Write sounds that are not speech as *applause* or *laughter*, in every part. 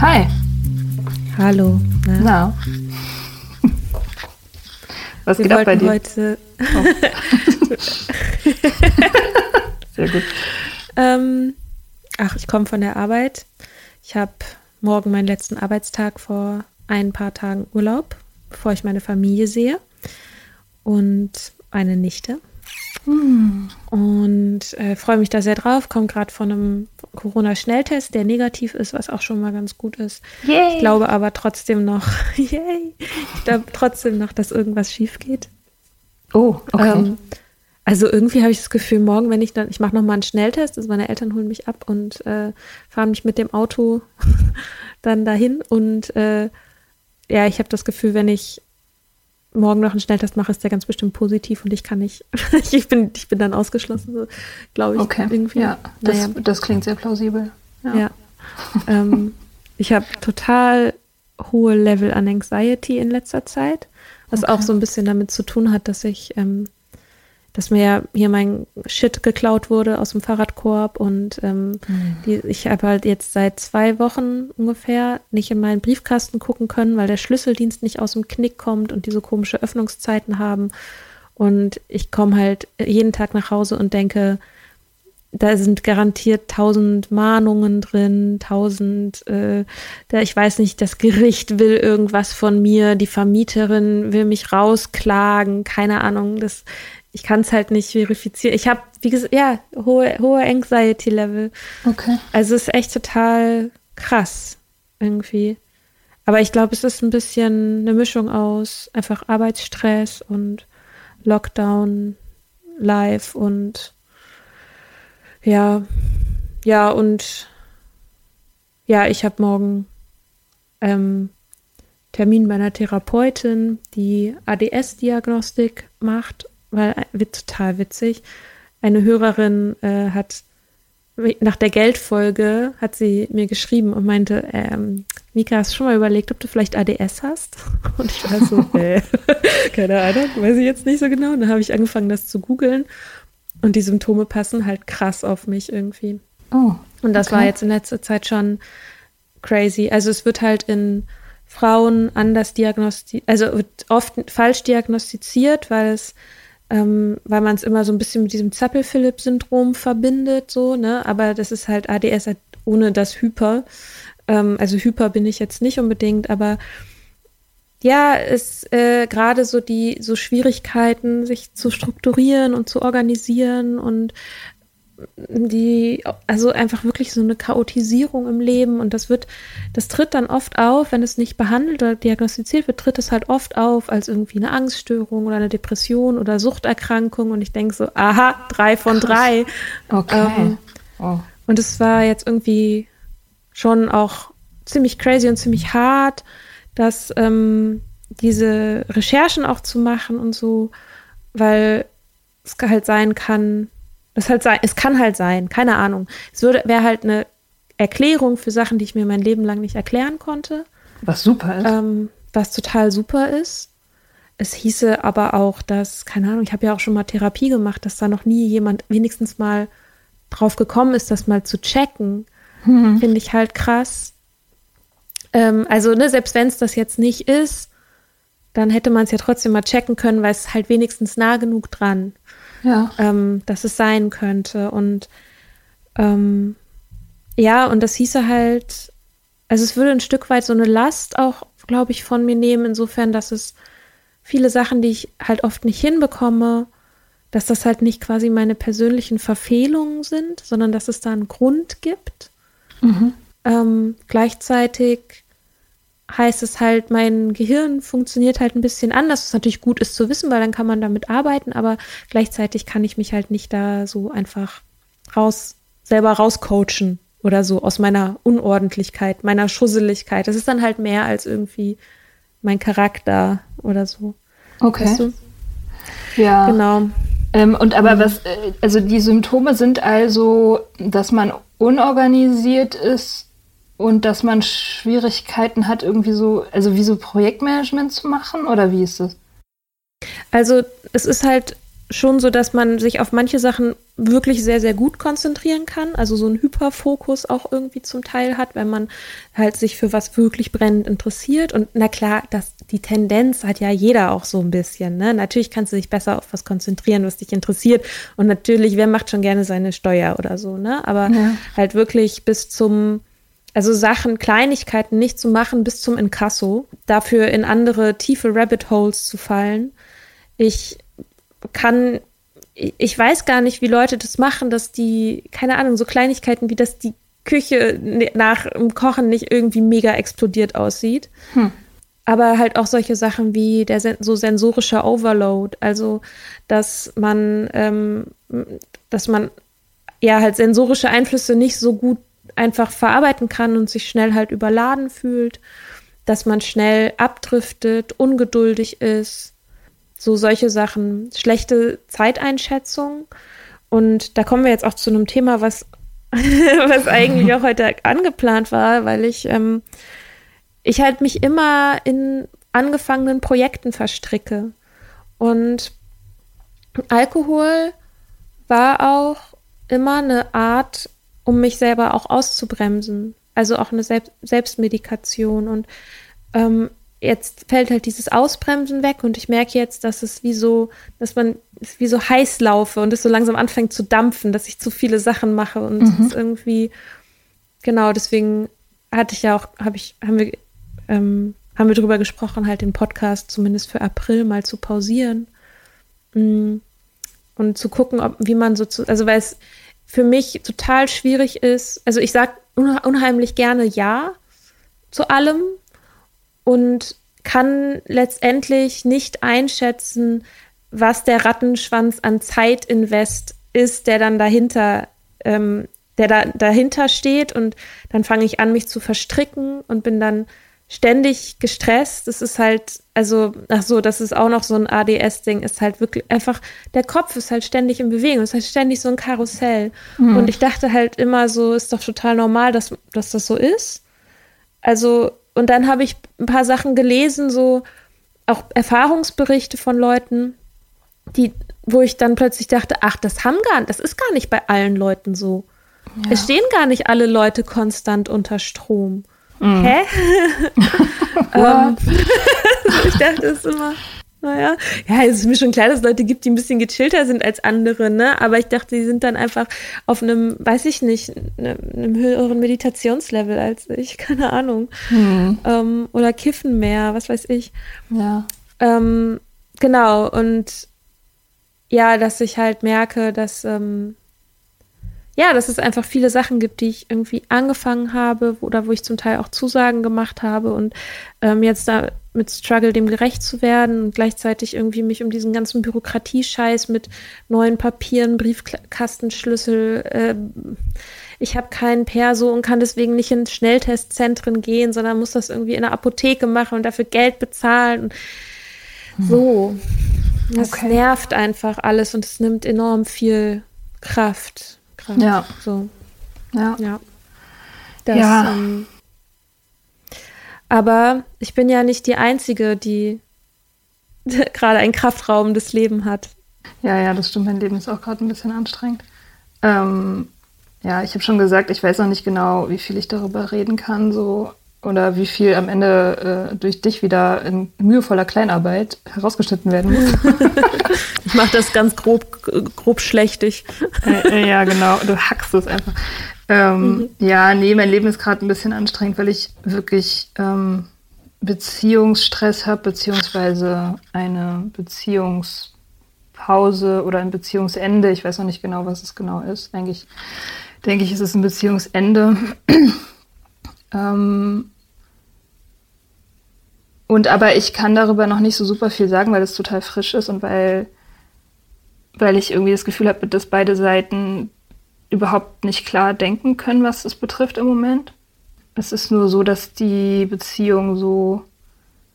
Hi. Hallo. Na, Na. Was wir geht ab bei dir? heute *laughs* Sehr gut. Ähm, ach, ich komme von der Arbeit. Ich habe morgen meinen letzten Arbeitstag vor ein paar Tagen Urlaub, bevor ich meine Familie sehe und eine Nichte. Und äh, freue mich da sehr drauf. Komme gerade von einem Corona-Schnelltest, der negativ ist, was auch schon mal ganz gut ist. Yay. Ich glaube aber trotzdem noch, *laughs* yay, ich glaube trotzdem noch, dass irgendwas schief geht. Oh, okay. Ähm, also irgendwie habe ich das Gefühl, morgen, wenn ich dann, ich mache nochmal einen Schnelltest, also meine Eltern holen mich ab und äh, fahren mich mit dem Auto *laughs* dann dahin. Und äh, ja, ich habe das Gefühl, wenn ich morgen noch einen Schnelltest mache, ist der ganz bestimmt positiv und ich kann nicht, *laughs* ich bin, ich bin dann ausgeschlossen, so, glaube ich. okay. Irgendwie. Ja, das, naja. das klingt sehr plausibel. Ja. ähm, ich habe total hohe Level an Anxiety in letzter Zeit, was Okay. auch so ein bisschen damit zu tun hat, dass ich, ähm, dass mir hier mein Shit geklaut wurde aus dem Fahrradkorb und ähm, die, ich habe halt jetzt seit zwei Wochen ungefähr nicht in meinen Briefkasten gucken können, weil der Schlüsseldienst nicht aus dem Knick kommt und diese komische Öffnungszeiten haben. Und ich komme halt jeden Tag nach Hause und denke, da sind garantiert tausend Mahnungen drin, tausend, äh, da, ich weiß nicht, das Gericht will irgendwas von mir, die Vermieterin will mich rausklagen, keine Ahnung, das, ich kann es halt nicht verifizieren. Ich habe, wie gesagt, ja, hohe, hohe Anxiety-Level. Okay. Also es ist echt total krass irgendwie. Aber ich glaube, es ist ein bisschen eine Mischung aus einfach Arbeitsstress und Lockdown, Live und ja, ja und ja, ich habe morgen ähm, Termin bei einer Therapeutin, die ADS-Diagnostik macht, weil wird total witzig. Eine Hörerin äh, hat nach der Geldfolge hat sie mir geschrieben und meinte, ähm, Mika, hast du schon mal überlegt, ob du vielleicht ADS hast? *laughs* Und ich war so, *laughs* äh, keine Ahnung, weiß ich jetzt nicht so genau. Und dann habe ich angefangen, das zu googeln. Und die Symptome passen halt krass auf mich irgendwie. Oh. Und das okay. war jetzt in letzter Zeit schon crazy. Also es wird halt in Frauen anders diagnostiziert, also wird oft falsch diagnostiziert, weil es, ähm, weil man es immer so ein bisschen mit diesem Zappel-Philipp-Syndrom verbindet, so, ne? Aber das ist halt ADS halt ohne das Hyper. Ähm, also Hyper bin ich jetzt nicht unbedingt, aber ja, es äh, gerade so die so Schwierigkeiten, sich zu strukturieren und zu organisieren und die, also einfach wirklich so eine Chaotisierung im Leben und das wird, das tritt dann oft auf, wenn es nicht behandelt oder diagnostiziert wird, tritt es halt oft auf als irgendwie eine Angststörung oder eine Depression oder Suchterkrankung und ich denke so, aha, drei von Krass. drei. Okay. Ähm, oh. Und es war jetzt irgendwie schon auch ziemlich crazy und ziemlich hart dass ähm, diese Recherchen auch zu machen und so, weil es halt sein kann, das halt sein, es kann halt sein, keine Ahnung. Es würde wäre halt eine Erklärung für Sachen, die ich mir mein Leben lang nicht erklären konnte. Was super ist. Ähm, was total super ist. Es hieße aber auch, dass, keine Ahnung, ich habe ja auch schon mal Therapie gemacht, dass da noch nie jemand wenigstens mal drauf gekommen ist, das mal zu checken. Mhm. Finde ich halt krass. Ähm, also, ne, selbst wenn es das jetzt nicht ist, dann hätte man es ja trotzdem mal checken können, weil es halt wenigstens nah genug dran, ja. ähm, dass es sein könnte. Und ähm, ja, und das hieße halt, also es würde ein Stück weit so eine Last auch, glaube ich, von mir nehmen, insofern, dass es viele Sachen, die ich halt oft nicht hinbekomme, dass das halt nicht quasi meine persönlichen Verfehlungen sind, sondern dass es da einen Grund gibt. Mhm. Ähm, gleichzeitig heißt es halt, mein Gehirn funktioniert halt ein bisschen anders, was natürlich gut ist zu wissen, weil dann kann man damit arbeiten, aber gleichzeitig kann ich mich halt nicht da so einfach raus, selber rauscoachen oder so aus meiner Unordentlichkeit, meiner Schusseligkeit. Das ist dann halt mehr als irgendwie mein Charakter oder so. Okay. Weißt du? Ja. Genau. Ähm, und aber was, äh, also die Symptome sind also, dass man unorganisiert ist, und dass man Schwierigkeiten hat, irgendwie so, also wie so Projektmanagement zu machen oder wie ist das? Also es ist halt schon so, dass man sich auf manche Sachen wirklich sehr, sehr gut konzentrieren kann. Also so einen Hyperfokus auch irgendwie zum Teil hat, wenn man halt sich für was wirklich brennend interessiert. Und na klar, das, die Tendenz hat ja jeder auch so ein bisschen. Ne? Natürlich kannst du dich besser auf was konzentrieren, was dich interessiert. Und natürlich, wer macht schon gerne seine Steuer oder so, ne? Aber ja. halt wirklich bis zum also Sachen, Kleinigkeiten nicht zu machen bis zum Inkasso, dafür in andere tiefe Rabbit Holes zu fallen. Ich kann, ich weiß gar nicht, wie Leute das machen, dass die, keine Ahnung, so Kleinigkeiten wie, dass die Küche nach dem Kochen nicht irgendwie mega explodiert aussieht. Hm. Aber halt auch solche Sachen wie der so sensorische Overload, also dass man, ähm, dass man ja halt sensorische Einflüsse nicht so gut einfach verarbeiten kann und sich schnell halt überladen fühlt, dass man schnell abdriftet, ungeduldig ist, so solche Sachen, schlechte Zeiteinschätzung. Und da kommen wir jetzt auch zu einem Thema, was, *laughs* was eigentlich auch heute angeplant war, weil ich, ähm, ich halt mich immer in angefangenen Projekten verstricke. Und Alkohol war auch immer eine Art um mich selber auch auszubremsen. Also auch eine Selbst Selbstmedikation. Und ähm, jetzt fällt halt dieses Ausbremsen weg und ich merke jetzt, dass es wie so, dass man wie so heiß laufe und es so langsam anfängt zu dampfen, dass ich zu viele Sachen mache und mhm. irgendwie, genau, deswegen hatte ich ja auch, habe ich, haben wir, ähm, haben wir drüber gesprochen, halt den Podcast zumindest für April mal zu pausieren. Mm, und zu gucken, ob, wie man so zu, also weil es, für mich total schwierig ist. Also ich sage unheimlich gerne Ja zu allem und kann letztendlich nicht einschätzen, was der Rattenschwanz an Zeitinvest ist, der dann dahinter, ähm, der da dahinter steht und dann fange ich an, mich zu verstricken und bin dann ständig gestresst. Das ist halt, also, ach so, das ist auch noch so ein ADS-Ding, ist halt wirklich einfach, der Kopf ist halt ständig in Bewegung, ist halt ständig so ein Karussell. Mhm. Und ich dachte halt immer so, ist doch total normal, dass, dass das so ist. Also, und dann habe ich ein paar Sachen gelesen, so auch Erfahrungsberichte von Leuten, die, wo ich dann plötzlich dachte, ach, das haben gar, das ist gar nicht bei allen Leuten so. Ja. Es stehen gar nicht alle Leute konstant unter Strom. Mm. hä? *laughs* ähm, *laughs* ich dachte es immer, naja, ja, es ist mir schon klar, dass es Leute gibt, die ein bisschen gechillter sind als andere, ne? Aber ich dachte, die sind dann einfach auf einem, weiß ich nicht, ne, einem höheren Meditationslevel als ich, *laughs* keine Ahnung. Hm. Ähm, oder kiffen mehr, was weiß ich. Ja. Ähm, genau, und ja, dass ich halt merke, dass ähm, ja, dass es einfach viele Sachen gibt, die ich irgendwie angefangen habe oder wo ich zum Teil auch Zusagen gemacht habe und ähm, jetzt da mit Struggle dem gerecht zu werden und gleichzeitig irgendwie mich um diesen ganzen Bürokratiescheiß mit neuen Papieren, Briefkastenschlüssel, äh, ich habe keinen Perso und kann deswegen nicht in Schnelltestzentren gehen, sondern muss das irgendwie in der Apotheke machen und dafür Geld bezahlen hm. so. Das okay. nervt einfach alles und es nimmt enorm viel Kraft. Kraft. Ja. So. Ja. Ja. Das, ja. Ähm, aber ich bin ja nicht die Einzige, die *laughs* gerade ein kraftraubendes Leben hat. Ja, ja, das stimmt. Mein Leben ist auch gerade ein bisschen anstrengend. Ähm, ja, ich habe schon gesagt, ich weiß noch nicht genau, wie viel ich darüber reden kann, so oder wie viel am Ende äh, durch dich wieder in mühevoller Kleinarbeit herausgeschnitten werden muss. *laughs* ich mache das ganz grob, grob schlechtig. äh, äh, ja, genau. Du hackst es einfach. Ähm, mhm. Ja, nee, mein Leben ist gerade ein bisschen anstrengend, weil ich wirklich ähm, Beziehungsstress habe, beziehungsweise eine Beziehungspause oder ein Beziehungsende. Ich weiß noch nicht genau, was es genau ist. Eigentlich denke ich, ist es ein Beziehungsende. Ähm, und aber ich kann darüber noch nicht so super viel sagen, weil es total frisch ist und weil, weil ich irgendwie das Gefühl habe, dass beide Seiten überhaupt nicht klar denken können, was es betrifft im Moment. Es ist nur so, dass die Beziehung so,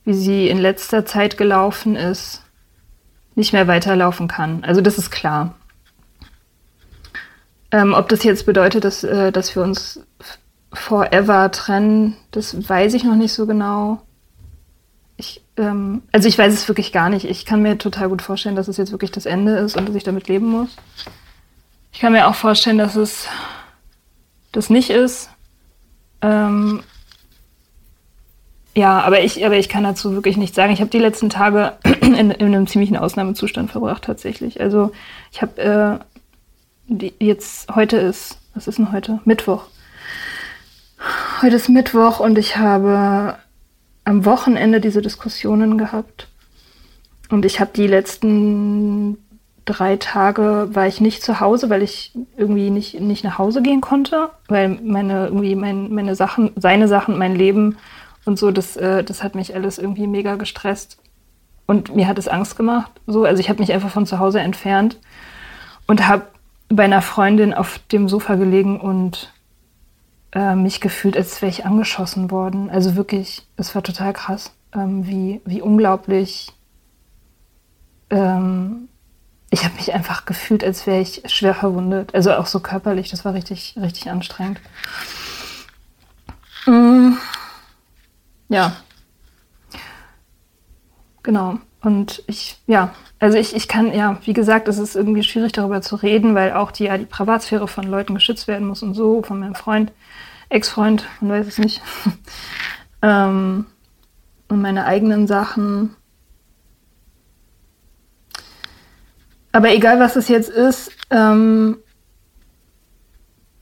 wie sie in letzter Zeit gelaufen ist, nicht mehr weiterlaufen kann. Also das ist klar. Ähm, ob das jetzt bedeutet, dass, äh, dass wir uns forever trennen, das weiß ich noch nicht so genau. Ich, ähm, also ich weiß es wirklich gar nicht. Ich kann mir total gut vorstellen, dass es jetzt wirklich das Ende ist und dass ich damit leben muss. Ich kann mir auch vorstellen, dass es das nicht ist. Ähm, ja, aber ich, aber ich kann dazu wirklich nichts sagen. Ich habe die letzten Tage *clears throat* in, in, einem ziemlichen Ausnahmezustand verbracht tatsächlich. Also ich habe äh, jetzt heute ist, was ist denn heute? Mittwoch. Heute ist Mittwoch und ich habe am Wochenende diese Diskussionen gehabt. Und ich habe die letzten drei Tage war ich nicht zu Hause, weil ich irgendwie nicht, nicht nach Hause gehen konnte, weil meine, irgendwie mein, meine Sachen, seine Sachen, mein Leben und so, das, äh, das hat mich alles irgendwie mega gestresst. Und mir hat es Angst gemacht. So, also ich habe mich einfach von zu Hause entfernt und habe bei einer Freundin auf dem Sofa gelegen und äh, mich gefühlt, als wäre ich angeschossen worden. Also wirklich, es war total krass, ähm, wie, wie unglaublich ähm, ich habe mich einfach gefühlt, als wäre ich schwer verwundet. Also auch so körperlich, das war richtig, richtig anstrengend. Mm. Ja. Genau. Und ich, ja, also ich, ich kann, ja, wie gesagt, es ist irgendwie schwierig darüber zu reden, weil auch die, ja, die Privatsphäre von Leuten geschützt werden muss und so, von meinem Freund, Ex-Freund, man weiß es nicht. *laughs* ähm, und meine eigenen Sachen. Aber egal, was es jetzt ist, ähm,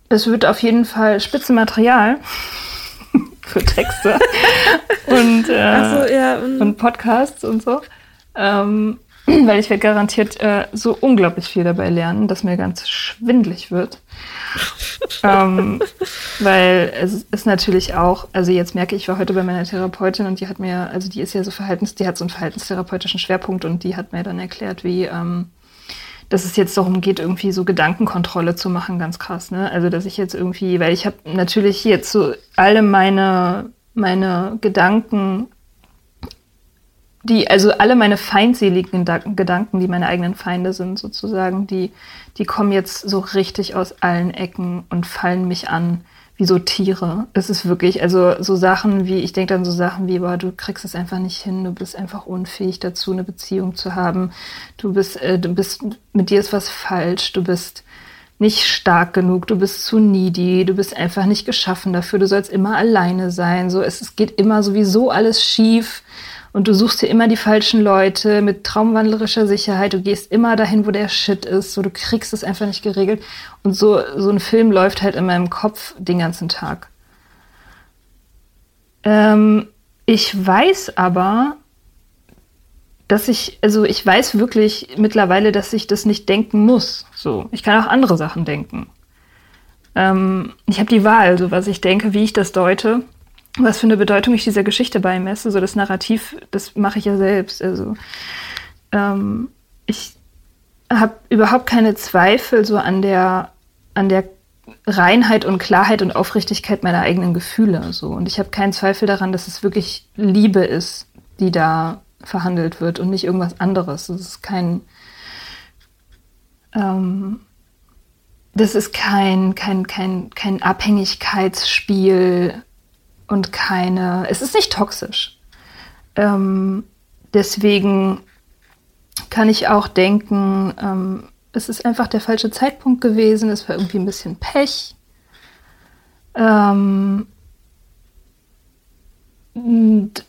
es wird auf jeden Fall Spitzenmaterial *laughs* für Texte *laughs* und, äh, so, ja, und, und Podcasts und so. Ähm, *clears throat* weil ich werde garantiert äh, so unglaublich viel dabei lernen, dass mir ganz schwindlig wird. ähm, weil es ist natürlich auch, also jetzt merke ich, ich war heute bei meiner Therapeutin und die hat mir, also die ist ja so Verhaltens, die hat so einen verhaltenstherapeutischen Schwerpunkt und die hat mir dann erklärt, wie ähm, dass es jetzt darum geht, irgendwie so Gedankenkontrolle zu machen, ganz krass. Ne? Also dass ich jetzt irgendwie, weil ich habe natürlich jetzt so alle meine meine Gedanken, die also alle meine feindseligen Gedanken, die meine eigenen Feinde sind sozusagen, die die kommen jetzt so richtig aus allen Ecken und fallen mich an wie so Tiere. Es ist wirklich, also so Sachen wie, ich denke dann so Sachen wie, boah, du kriegst es einfach nicht hin, du bist einfach unfähig dazu, eine Beziehung zu haben. Du bist, äh, du bist, mit dir ist was falsch, du bist, nicht stark genug, du bist zu needy, du bist einfach nicht geschaffen dafür, du sollst immer alleine sein, so es, es geht immer sowieso alles schief und du suchst dir immer die falschen Leute mit traumwandlerischer Sicherheit, du gehst immer dahin, wo der Shit ist, so du kriegst es einfach nicht geregelt und so so ein Film läuft halt in meinem Kopf den ganzen Tag. Ähm, ich weiß aber, dass ich, also ich weiß wirklich mittlerweile, dass ich das nicht denken muss. So, ich kann auch andere Sachen denken. Ähm, ich habe die Wahl, so was ich denke, wie ich das deute, was für eine Bedeutung ich dieser Geschichte beimesse. So das Narrativ, das mache ich ja selbst. Also ähm, ich habe überhaupt keine Zweifel so an der an der Reinheit und Klarheit und Aufrichtigkeit meiner eigenen Gefühle. So und ich habe keinen Zweifel daran, dass es wirklich Liebe ist, die da verhandelt wird und nicht irgendwas anderes. Das ist kein, ähm, das ist kein, kein, kein, kein Abhängigkeitsspiel und keine, es ist nicht toxisch. Ähm, deswegen kann ich auch denken, ähm, es ist einfach der falsche Zeitpunkt gewesen, es war irgendwie ein bisschen Pech. Ähm, und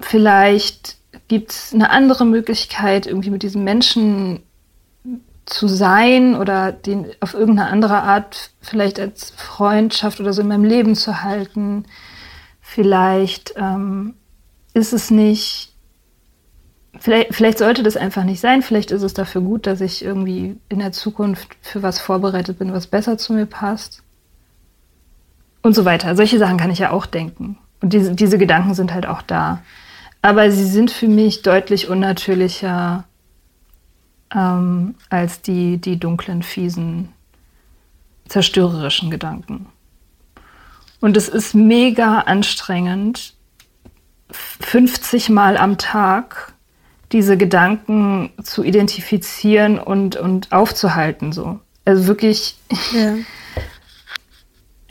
vielleicht gibt es eine andere Möglichkeit, irgendwie mit diesem Menschen zu sein oder den auf irgendeine andere Art vielleicht als Freundschaft oder so in meinem Leben zu halten. Vielleicht ähm, ist es nicht, vielleicht, vielleicht sollte das einfach nicht sein. Vielleicht ist es dafür gut, dass ich irgendwie in der Zukunft für was vorbereitet bin, was besser zu mir passt. Und so weiter. Solche Sachen kann ich ja auch denken. Und diese, diese Gedanken sind halt auch da. Aber sie sind für mich deutlich unnatürlicher ähm, als die, die dunklen, fiesen, zerstörerischen Gedanken. Und es ist mega anstrengend, 50 Mal am Tag diese Gedanken zu identifizieren und, und aufzuhalten. So. Also wirklich. Ja.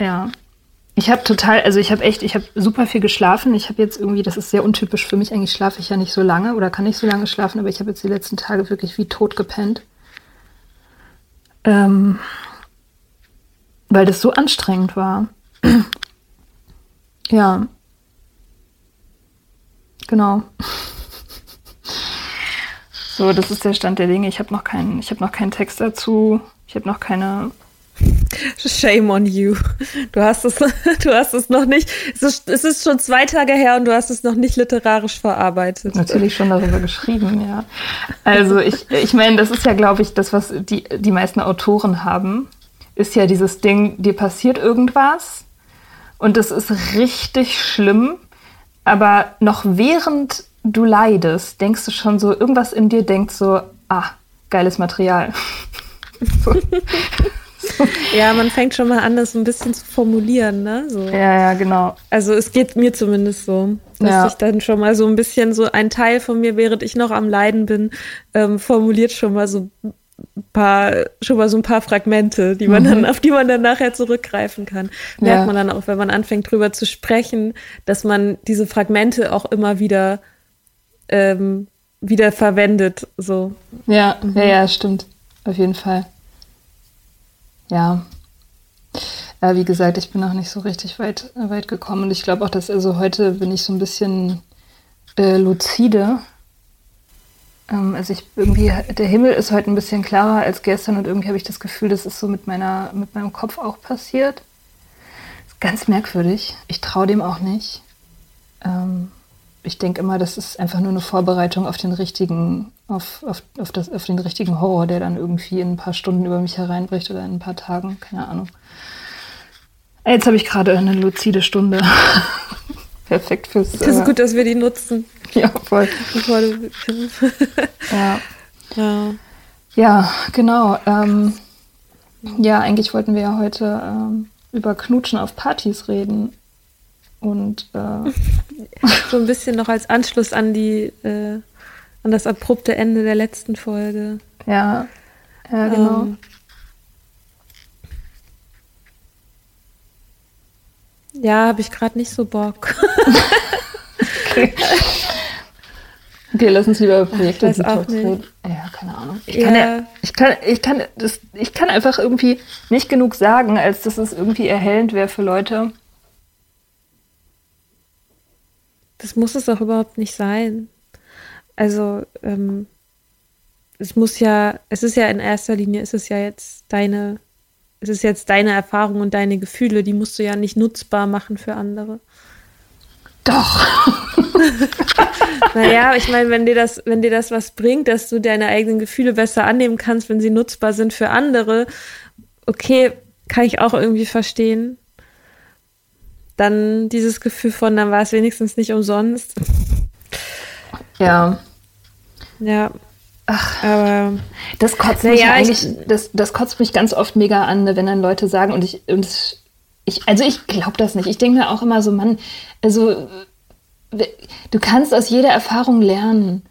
*laughs* ja. Ich habe total, also ich habe echt, ich habe super viel geschlafen. Ich habe jetzt irgendwie, das ist sehr untypisch für mich, eigentlich schlafe ich ja nicht so lange oder kann nicht so lange schlafen, aber ich habe jetzt die letzten Tage wirklich wie tot gepennt. Ähm, weil das so anstrengend war. *clears throat* ja. Genau. So, das ist der Stand der Dinge. Ich habe noch keinen, ich habe noch keinen Text dazu. Ich habe noch keine Shame on you. Du hast es, *laughs* du hast es noch nicht. Es ist, es ist schon zwei Tage her und du hast es noch nicht literarisch verarbeitet. Natürlich schon darüber geschrieben, ja. Also ich, ich meine, das ist ja, glaube ich, das, was die, die meisten Autoren haben, ist ja dieses Ding, dir passiert irgendwas und das ist richtig schlimm, aber noch während du leidest, denkst du schon so, irgendwas in dir denkt so, ah, geiles Material. *laughs* so. *laughs* ja, man fängt schon mal an, das ein bisschen zu formulieren, ne? So. Ja, ja, genau. Also es geht mir zumindest so, dass ja. ich dann schon mal so ein bisschen so ein Teil von mir, während ich noch am Leiden bin, ähm, formuliert schon mal so ein paar, schon mal so ein paar Fragmente, die man mhm. dann, auf die man dann nachher zurückgreifen kann. Merkt ja. man dann auch, wenn man anfängt drüber zu sprechen, dass man diese Fragmente auch immer wieder ähm, wieder verwendet. So. Ja, mhm. ja, ja, stimmt. Auf jeden Fall ja, äh, wie gesagt, ich bin noch nicht so richtig weit, weit gekommen. Und ich glaube auch, dass also heute bin ich so ein bisschen äh, lucide. Ähm, also ich irgendwie, der Himmel ist heute ein bisschen klarer als gestern und irgendwie habe ich das Gefühl, das ist so mit meiner, mit meinem Kopf auch passiert. Ganz merkwürdig. Ich traue dem auch nicht. Ähm, ich denke immer, das ist einfach nur eine Vorbereitung auf den richtigen, auf, auf, auf, das, auf den richtigen Horror, der dann irgendwie in ein paar Stunden über mich hereinbricht oder in ein paar Tagen, keine Ahnung. Jetzt habe ich gerade eine luzide Stunde. *laughs* Perfekt fürs. Das ist äh, gut, dass wir die nutzen. Ja, voll. *laughs* ja. ja. Ja, genau. Ähm, ja, eigentlich wollten wir ja heute ähm, über Knutschen auf Partys reden. Und äh, *laughs* so ein bisschen noch als Anschluss an die äh, an das abrupte Ende der letzten Folge. Ja, ja genau. Ähm, ja, habe ich gerade nicht so Bock. okay. *laughs* Okay, lass uns lieber Projekte ich auch reden. Ja, keine Ahnung. Ich kann, ja. Ja, ich, kann, ich, kann, das, ich kann einfach irgendwie nicht genug sagen, als dass es irgendwie erhellend wäre für Leute. Das muss es auch überhaupt nicht sein. Also, ähm, es muss ja, es ist ja in erster Linie, ist es ja jetzt deine, es ist jetzt deine Erfahrung und deine Gefühle, die musst du ja nicht nutzbar machen für andere. Doch. naja, ich meine, wenn dir das, wenn dir das was bringt, dass du deine eigenen Gefühle besser annehmen kannst, wenn sie nutzbar sind für andere, okay, kann ich auch irgendwie verstehen. Dann dieses Gefühl von, dann war es wenigstens nicht umsonst. Ja. Ja. Ach, aber das kotzt mich ja, eigentlich, das, das kotzt mich ganz oft mega an, wenn dann Leute sagen, und ich, und ich, also ich glaube das nicht. Ich denke mir auch immer so, Mann, also du kannst aus jeder Erfahrung lernen.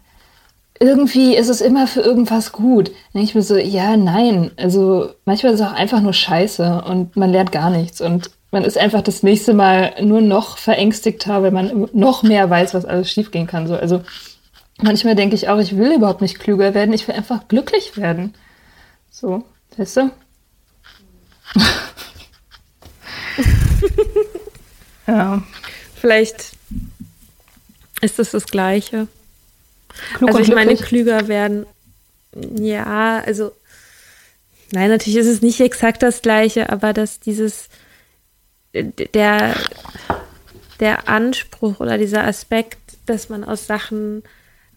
Irgendwie ist es immer für irgendwas gut. Dann denke ich mir so, ja, nein. Also manchmal ist es auch einfach nur scheiße und man lernt gar nichts. Und man ist einfach das nächste Mal nur noch verängstigter, weil man noch mehr weiß, was alles schiefgehen kann. So, also manchmal denke ich auch, ich will überhaupt nicht klüger werden, ich will einfach glücklich werden. So, weißt du? *laughs* ja. Vielleicht ist es das Gleiche. Klug also ich meine, klüger werden. Ja, also nein, natürlich ist es nicht exakt das Gleiche, aber dass dieses der der Anspruch oder dieser Aspekt, dass man aus Sachen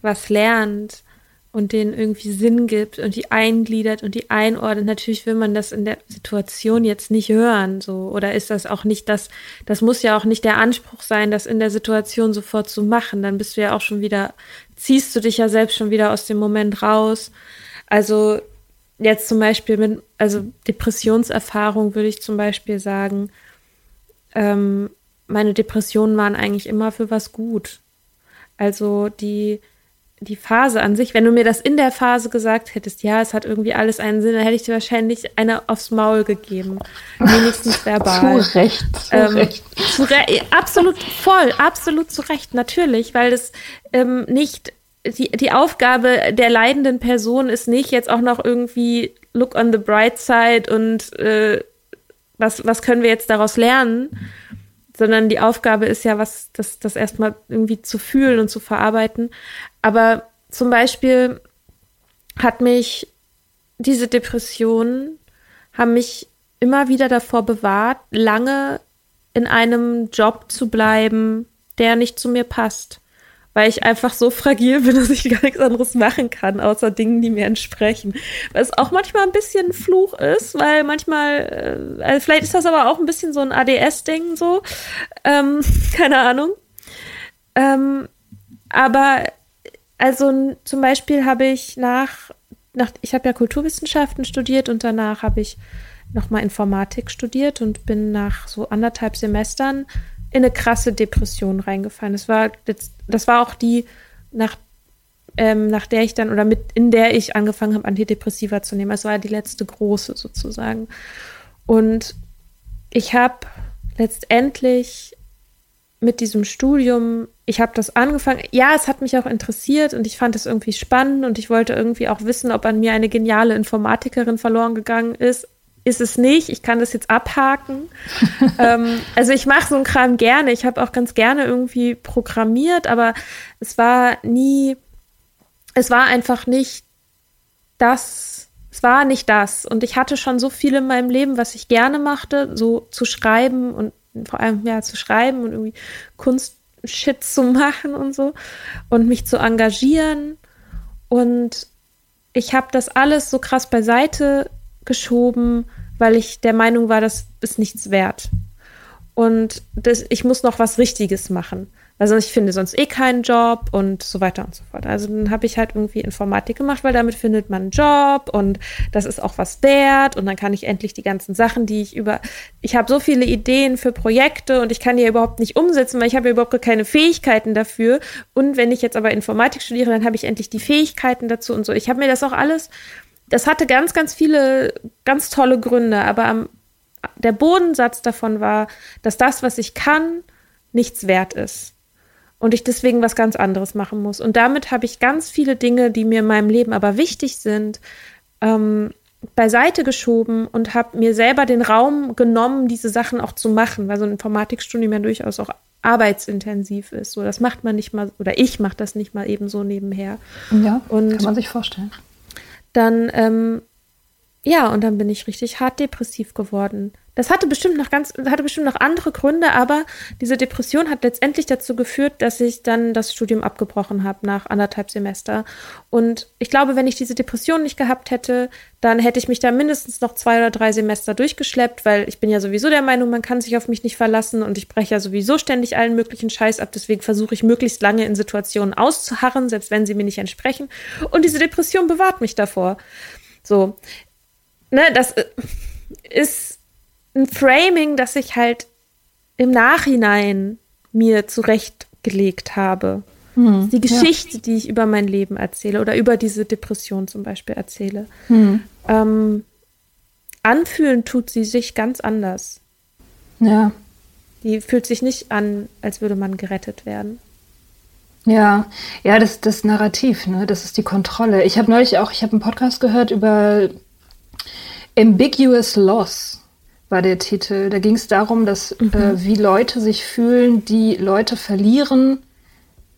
was lernt, und denen irgendwie Sinn gibt und die eingliedert und die einordnet. Natürlich will man das in der Situation jetzt nicht hören, so. Oder ist das auch nicht das, das muss ja auch nicht der Anspruch sein, das in der Situation sofort zu machen. Dann bist du ja auch schon wieder, ziehst du dich ja selbst schon wieder aus dem Moment raus. Also, jetzt zum Beispiel mit, also Depressionserfahrung würde ich zum Beispiel sagen, ähm, meine Depressionen waren eigentlich immer für was gut. Also, die, die Phase an sich, wenn du mir das in der Phase gesagt hättest, ja, es hat irgendwie alles einen Sinn, dann hätte ich dir wahrscheinlich eine aufs Maul gegeben. Wenigstens *laughs* verbal. Zu Recht. Zu ähm, Recht. Zu re absolut voll, absolut zu Recht, natürlich, weil das ähm, nicht, die, die Aufgabe der leidenden Person ist nicht jetzt auch noch irgendwie look on the bright side und äh, was, was können wir jetzt daraus lernen? sondern die Aufgabe ist ja, was das, das erstmal irgendwie zu fühlen und zu verarbeiten. Aber zum Beispiel hat mich diese Depressionen haben mich immer wieder davor bewahrt, lange in einem Job zu bleiben, der nicht zu mir passt. Weil ich einfach so fragil bin, *laughs* dass ich gar nichts anderes machen kann, außer Dingen, die mir entsprechen. Was auch manchmal ein bisschen ein Fluch ist, weil manchmal, äh, also vielleicht ist das aber auch ein bisschen so ein ADS-Ding so. Ähm, *laughs* keine Ahnung. Ähm, aber also zum Beispiel habe ich nach, nach ich habe ja Kulturwissenschaften studiert und danach habe ich nochmal Informatik studiert und bin nach so anderthalb Semestern in eine krasse Depression reingefallen. Das war, das, das war auch die, nach, ähm, nach der ich dann, oder mit, in der ich angefangen habe, Antidepressiva zu nehmen. Es war die letzte große sozusagen. Und ich habe letztendlich mit diesem Studium, ich habe das angefangen. Ja, es hat mich auch interessiert und ich fand es irgendwie spannend und ich wollte irgendwie auch wissen, ob an mir eine geniale Informatikerin verloren gegangen ist. Ist es nicht. Ich kann das jetzt abhaken. *laughs* ähm, also ich mache so einen Kram gerne. Ich habe auch ganz gerne irgendwie programmiert, aber es war nie, es war einfach nicht das, es war nicht das. Und ich hatte schon so viel in meinem Leben, was ich gerne machte, so zu schreiben und vor allem ja zu schreiben und irgendwie Kunstshit zu *laughs* machen und so und mich zu engagieren und ich habe das alles so krass beiseite geschoben, weil ich der Meinung war, das ist nichts wert. Und das, ich muss noch was Richtiges machen. Also ich finde sonst eh keinen Job und so weiter und so fort. Also dann habe ich halt irgendwie Informatik gemacht, weil damit findet man einen Job und das ist auch was wert und dann kann ich endlich die ganzen Sachen, die ich über, ich habe so viele Ideen für Projekte und ich kann die ja überhaupt nicht umsetzen, weil ich habe ja überhaupt keine Fähigkeiten dafür. Und wenn ich jetzt aber Informatik studiere, dann habe ich endlich die Fähigkeiten dazu und so. Ich habe mir das auch alles, das hatte ganz, ganz viele ganz tolle Gründe, aber am, der Bodensatz davon war, dass das, was ich kann, nichts wert ist. und ich deswegen was ganz anderes machen muss. Und damit habe ich ganz viele Dinge, die mir in meinem Leben aber wichtig sind, ähm, beiseite geschoben und habe mir selber den Raum genommen, diese Sachen auch zu machen, weil so ein Informatikstudium ja durchaus auch arbeitsintensiv ist. So, das macht man nicht mal, oder ich mache das nicht mal eben so nebenher. Ja, und kann man sich vorstellen. Dann, ähm, ja, und dann bin ich richtig hart depressiv geworden. Das hatte bestimmt noch ganz, hatte bestimmt noch andere Gründe, aber diese Depression hat letztendlich dazu geführt, dass ich dann das Studium abgebrochen habe nach anderthalb Semester. Und ich glaube, wenn ich diese Depression nicht gehabt hätte, dann hätte ich mich da mindestens noch zwei oder drei Semester durchgeschleppt, weil ich bin ja sowieso der Meinung, man kann sich auf mich nicht verlassen und ich breche ja sowieso ständig allen möglichen Scheiß ab. Deswegen versuche ich möglichst lange in Situationen auszuharren, selbst wenn sie mir nicht entsprechen. Und diese Depression bewahrt mich davor. So, ne, das äh, ist ein Framing, das ich halt im Nachhinein mir zurechtgelegt habe. Hm, die Geschichte, ja. die ich über mein Leben erzähle oder über diese Depression zum Beispiel erzähle. Hm. Ähm, anfühlen tut sie sich ganz anders. Ja. Die fühlt sich nicht an, als würde man gerettet werden. Ja, ja, das, das Narrativ, ne? das ist die Kontrolle. Ich habe neulich auch, ich habe einen Podcast gehört über Ambiguous Loss war der Titel. Da ging es darum, dass mhm. äh, wie Leute sich fühlen, die Leute verlieren,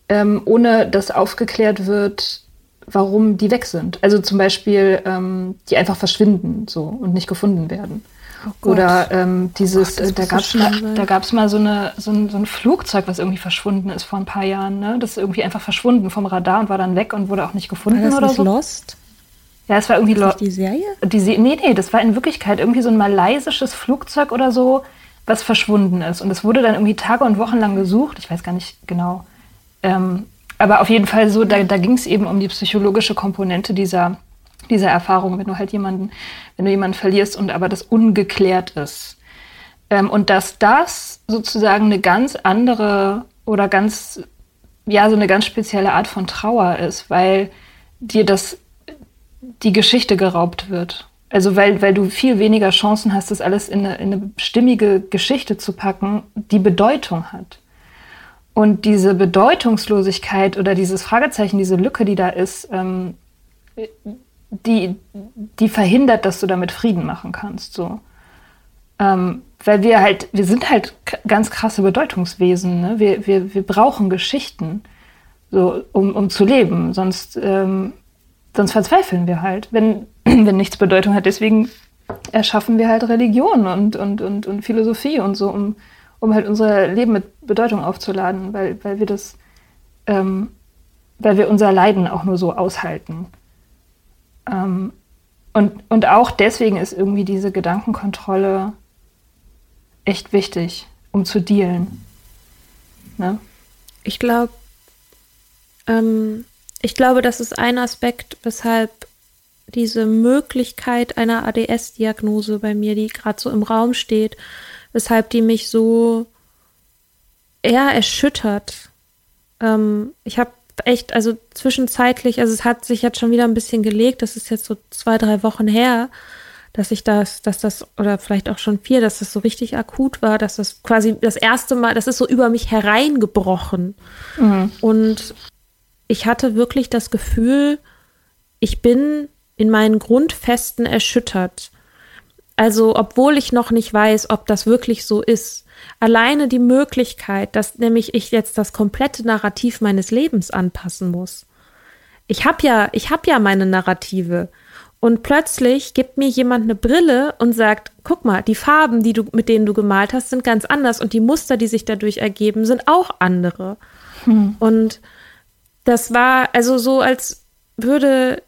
ähm, ohne dass aufgeklärt wird, warum die weg sind. Also zum Beispiel, ähm, die einfach verschwinden so und nicht gefunden werden. Oh Oder ähm, dieses, Gott, da gab es mal, da gab's mal so, eine, so, ein, so ein Flugzeug, was irgendwie verschwunden ist vor ein paar Jahren. Ne? Das ist irgendwie einfach verschwunden vom Radar und war dann weg und wurde auch nicht gefunden war das oder nicht so. Lost? Ja, es war irgendwie die Serie? Die Se nee, nee, das war in Wirklichkeit irgendwie so ein malaysisches Flugzeug oder so, was verschwunden ist. Und es wurde dann irgendwie Tage und Wochen lang gesucht. Ich weiß gar nicht genau. Ähm, aber auf jeden Fall so, da, da ging es eben um die psychologische Komponente dieser, dieser Erfahrung, wenn du halt jemanden, wenn du jemanden verlierst und aber das ungeklärt ist. Ähm, und dass das sozusagen eine ganz andere oder ganz, ja, so eine ganz spezielle Art von Trauer ist, weil dir das die Geschichte geraubt wird. Also weil, weil du viel weniger Chancen hast, das alles in eine, in eine stimmige Geschichte zu packen, die Bedeutung hat. Und diese Bedeutungslosigkeit oder dieses Fragezeichen, diese Lücke, die da ist, ähm, die, die verhindert, dass du damit Frieden machen kannst. So. Ähm, weil wir halt, wir sind halt ganz krasse Bedeutungswesen. Ne? Wir, wir, wir brauchen Geschichten, so, um, um zu leben. Sonst ähm, sonst verzweifeln wir halt, wenn, *clears throat* wenn nichts Bedeutung hat. Deswegen erschaffen wir halt Religion und, und, und, und Philosophie und so, um, um halt unser Leben mit Bedeutung aufzuladen, weil, weil wir das, ähm, weil wir unser Leiden auch nur so aushalten. Ähm, und, und auch deswegen ist irgendwie diese Gedankenkontrolle echt wichtig, um zu dealen. Ne? Ich glaube, ähm, ich glaube, das ist ein Aspekt, weshalb diese Möglichkeit einer ADS-Diagnose bei mir, die gerade so im Raum steht, weshalb die mich so eher erschüttert. Ähm, ich habe echt, also zwischenzeitlich, also es hat sich jetzt schon wieder ein bisschen gelegt, das ist jetzt so zwei, drei Wochen her, dass ich das, dass das, oder vielleicht auch schon vier, dass das so richtig akut war, dass das quasi das erste Mal, das ist so über mich hereingebrochen. Mhm. Und ich hatte wirklich das Gefühl, ich bin in meinen Grundfesten erschüttert. Also, obwohl ich noch nicht weiß, ob das wirklich so ist. Alleine die Möglichkeit, dass nämlich ich jetzt das komplette Narrativ meines Lebens anpassen muss. Ich habe ja, ich habe ja meine Narrative. Und plötzlich gibt mir jemand eine Brille und sagt, guck mal, die Farben, die du, mit denen du gemalt hast, sind ganz anders und die Muster, die sich dadurch ergeben, sind auch andere. Hm. Und das war also so, als würde,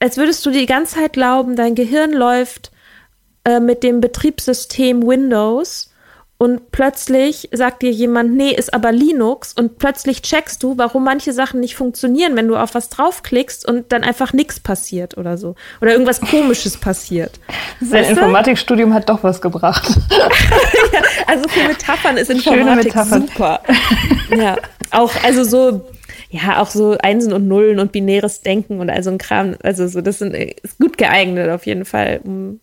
als würdest du die ganze Zeit glauben, dein Gehirn läuft äh, mit dem Betriebssystem Windows und plötzlich sagt dir jemand, nee, ist aber Linux und plötzlich checkst du, warum manche Sachen nicht funktionieren, wenn du auf was draufklickst und dann einfach nichts passiert oder so. Oder irgendwas komisches passiert. Sein Informatikstudium hat doch was gebracht. *laughs* ja, also für Metaphern ist Informatik Metaphern. super. Ja, auch also so ja, auch so Einsen und Nullen und binäres Denken und all so ein Kram. Also so, das sind, ist gut geeignet auf jeden Fall, um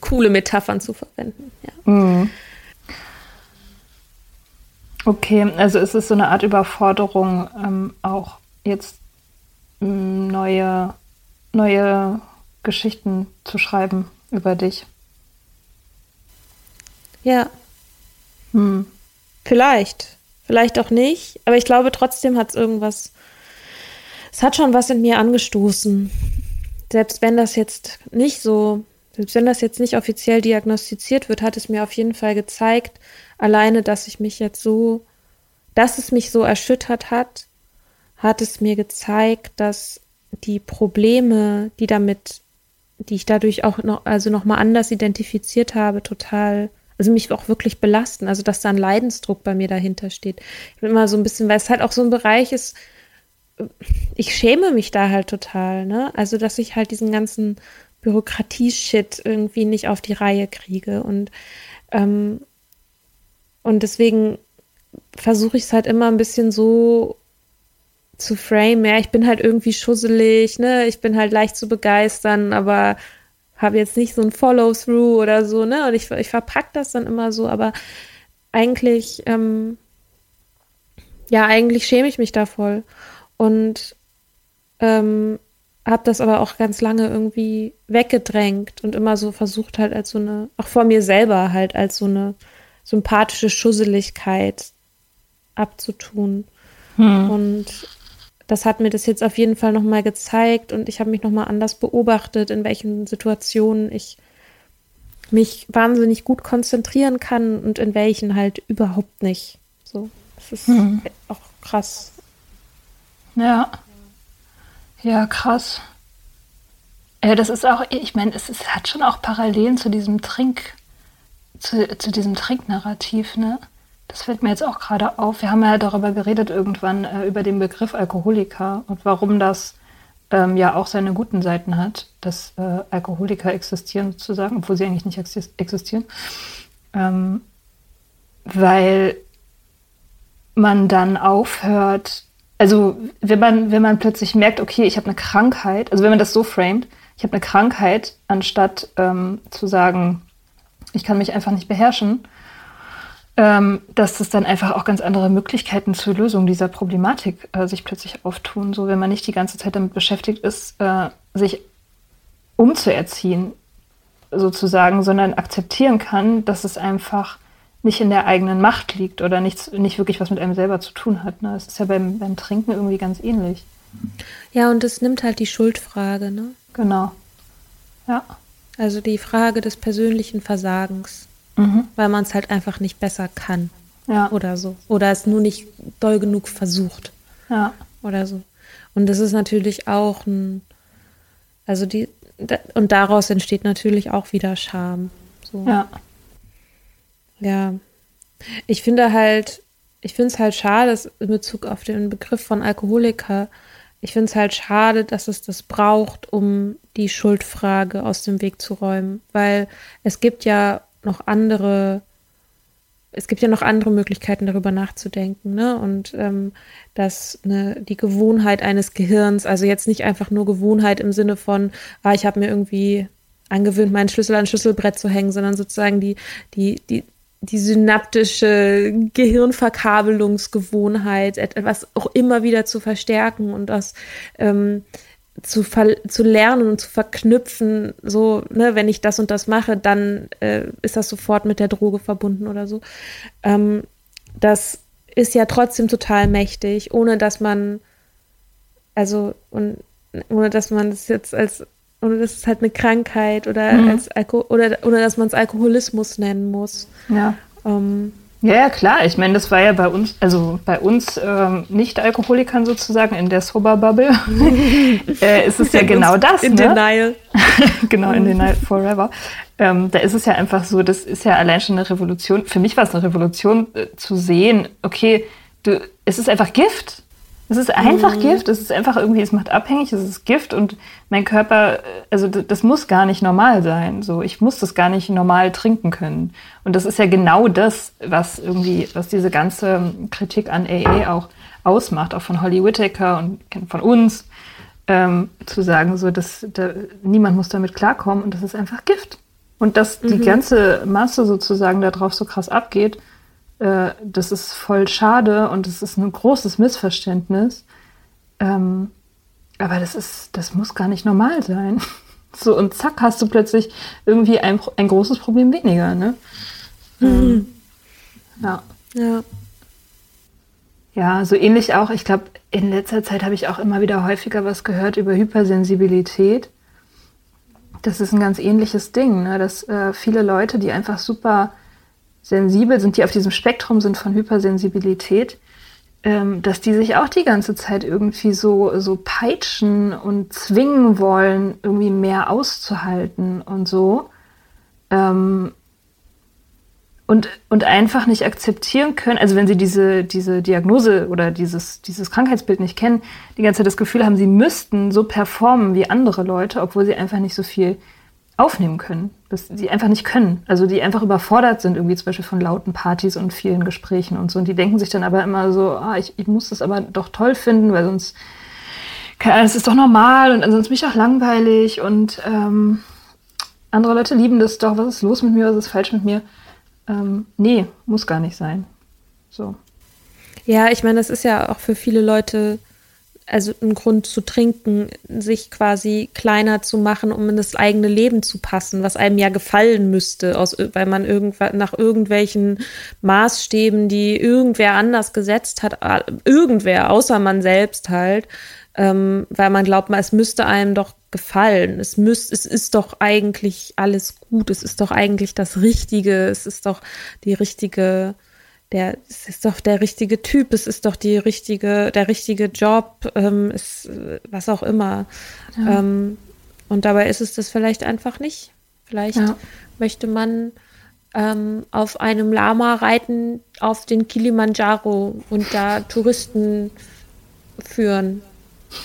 coole Metaphern zu verwenden. Ja. Mhm. Okay, also ist es so eine Art Überforderung, ähm, auch jetzt ähm, neue, neue Geschichten zu schreiben über dich. Ja. Hm. Vielleicht. Vielleicht auch nicht. Aber ich glaube, trotzdem hat es irgendwas. Es hat schon was in mir angestoßen. Selbst wenn das jetzt nicht so, selbst wenn das jetzt nicht offiziell diagnostiziert wird, hat es mir auf jeden Fall gezeigt, alleine, dass ich mich jetzt so, dass es mich so erschüttert hat, hat es mir gezeigt, dass die Probleme, die damit, die ich dadurch auch noch, also nochmal anders identifiziert habe, total, also mich auch wirklich belasten. Also, dass da ein Leidensdruck bei mir dahinter steht. Ich bin immer so ein bisschen, weil es halt auch so ein Bereich ist, ich schäme mich da halt total, ne? Also, dass ich halt diesen ganzen Bürokratie-Shit irgendwie nicht auf die Reihe kriege. Und, ähm, und deswegen versuche ich es halt immer ein bisschen so zu frame. Ja, ich bin halt irgendwie schusselig, ne? Ich bin halt leicht zu begeistern, aber habe jetzt nicht so ein Follow-through oder so, ne? Und ich, ich verpacke das dann immer so, aber eigentlich, ähm, ja, eigentlich schäme ich mich da voll. Und ähm, habe das aber auch ganz lange irgendwie weggedrängt und immer so versucht halt als so eine, auch vor mir selber halt als so eine sympathische Schusseligkeit abzutun. Hm. Und das hat mir das jetzt auf jeden Fall nochmal gezeigt und ich habe mich nochmal anders beobachtet, in welchen Situationen ich mich wahnsinnig gut konzentrieren kann und in welchen halt überhaupt nicht. So, das ist hm. auch krass. Ja. Ja, krass. Ja, das ist auch, ich meine, es, es hat schon auch Parallelen zu diesem Trink, zu, zu diesem Trinknarrativ, ne? Das fällt mir jetzt auch gerade auf. Wir haben ja darüber geredet irgendwann, äh, über den Begriff Alkoholiker und warum das ähm, ja auch seine guten Seiten hat, dass äh, Alkoholiker existieren sozusagen, obwohl sie eigentlich nicht existieren. Ähm, weil man dann aufhört, also wenn man, wenn man plötzlich merkt, okay, ich habe eine Krankheit, also wenn man das so framet, ich habe eine Krankheit, anstatt ähm, zu sagen, ich kann mich einfach nicht beherrschen, ähm, dass es dann einfach auch ganz andere Möglichkeiten zur Lösung dieser Problematik äh, sich plötzlich auftun. So, wenn man nicht die ganze Zeit damit beschäftigt ist, äh, sich umzuerziehen, sozusagen, sondern akzeptieren kann, dass es einfach nicht in der eigenen Macht liegt oder nichts, nicht wirklich was mit einem selber zu tun hat. Ne? Das ist ja beim, beim Trinken irgendwie ganz ähnlich. Ja, und es nimmt halt die Schuldfrage, ne? Genau. Ja. Also die Frage des persönlichen Versagens mhm. weil man es halt einfach nicht besser kann. Ja. Oder so. Oder es nur nicht doll genug versucht. Ja. Oder so. Und das ist natürlich auch ein, also die, und daraus entsteht natürlich auch wieder Scham. So. Ja. Ja. Ich finde halt, ich finde es halt schade, dass in Bezug auf den Begriff von Alkoholiker, ich finde es halt schade, dass es das braucht, um die Schuldfrage aus dem Weg zu räumen. Weil es gibt ja noch andere, es gibt ja noch andere Möglichkeiten, darüber nachzudenken, ne? Und ähm, dass ne, die Gewohnheit eines Gehirns, also jetzt nicht einfach nur Gewohnheit im Sinne von, ah, ich habe mir irgendwie angewöhnt, meinen Schlüssel an Schlüsselbrett zu hängen, sondern sozusagen die, die, die, die synaptische Gehirnverkabelungsgewohnheit, etwas auch immer wieder zu verstärken und das ähm, zu, zu lernen und zu verknüpfen, so, ne, wenn ich das und das mache, dann äh, ist das sofort mit der Droge verbunden oder so. Ähm, das ist ja trotzdem total mächtig, ohne dass man, also, und, ohne dass man es jetzt als, ohne dass es halt eine Krankheit oder mhm. als Alko oder ohne dass man es Alkoholismus nennen muss. Ja. Ähm, ja, ja, klar. Ich meine, das war ja bei uns, also bei uns ähm, Nicht-Alkoholikern sozusagen in der Sober-Bubble, *laughs* äh, ist es ja genau das. In ne? Denial. *laughs* genau, in Denial Forever. Ähm, da ist es ja einfach so, das ist ja allein schon eine Revolution. Für mich war es eine Revolution äh, zu sehen, okay, du, es ist einfach Gift. Es ist einfach mhm. Gift, es ist einfach irgendwie, es macht abhängig, es ist Gift und mein Körper, also das muss gar nicht normal sein. So, ich muss das gar nicht normal trinken können. Und das ist ja genau das, was irgendwie, was diese ganze Kritik an AA auch ausmacht, auch von Holly Whittaker und von uns, ähm, zu sagen, so, dass da, niemand muss damit klarkommen und das ist einfach Gift. Und dass mhm. die ganze Masse sozusagen darauf so krass abgeht, äh, das ist voll schade und es ist ein großes Missverständnis. Ähm, aber das ist, das muss gar nicht normal sein. *laughs* So, und zack, hast du plötzlich irgendwie ein, ein großes Problem weniger, ne? Mhm. Ähm, ja. Ja. Ja, so ähnlich auch. Ich glaube, in letzter Zeit habe ich auch immer wieder häufiger was gehört über Hypersensibilität. Das ist ein ganz ähnliches Ding, ne? dass äh, viele Leute, die einfach super sensibel sind, die auf diesem Spektrum sind von Hypersensibilität, ähm, dass die sich auch die ganze Zeit irgendwie so, so peitschen und zwingen wollen, irgendwie mehr auszuhalten und so. Ähm, und, und einfach nicht akzeptieren können, also wenn sie diese, diese Diagnose oder dieses, dieses Krankheitsbild nicht kennen, die ganze Zeit das Gefühl haben, sie müssten so performen wie andere Leute, obwohl sie einfach nicht so viel aufnehmen können, dass sie einfach nicht können. Also die einfach überfordert sind, irgendwie zum Beispiel von lauten Partys und vielen Gesprächen und so. Und die denken sich dann aber immer so, ah, ich, ich muss das aber doch toll finden, weil sonst, keine Ahnung, es ist doch normal und ansonsten bin ich auch langweilig und ähm, andere Leute lieben das doch, was ist los mit mir, was ist falsch mit mir? Ähm, nee, muss gar nicht sein. So. Ja, ich meine, das ist ja auch für viele Leute also ein Grund zu trinken, sich quasi kleiner zu machen, um in das eigene Leben zu passen, was einem ja gefallen müsste, aus, weil man irgendwann nach irgendwelchen Maßstäben, die irgendwer anders gesetzt hat, irgendwer, außer man selbst halt, ähm, weil man glaubt, es müsste einem doch gefallen. Es müsst, es ist doch eigentlich alles gut. Es ist doch eigentlich das Richtige. Es ist doch die richtige der, es ist doch der richtige Typ, es ist doch die richtige, der richtige Job, ähm, ist, was auch immer. Ja. Ähm, und dabei ist es das vielleicht einfach nicht. Vielleicht ja. möchte man ähm, auf einem Lama reiten auf den Kilimanjaro und da Touristen führen.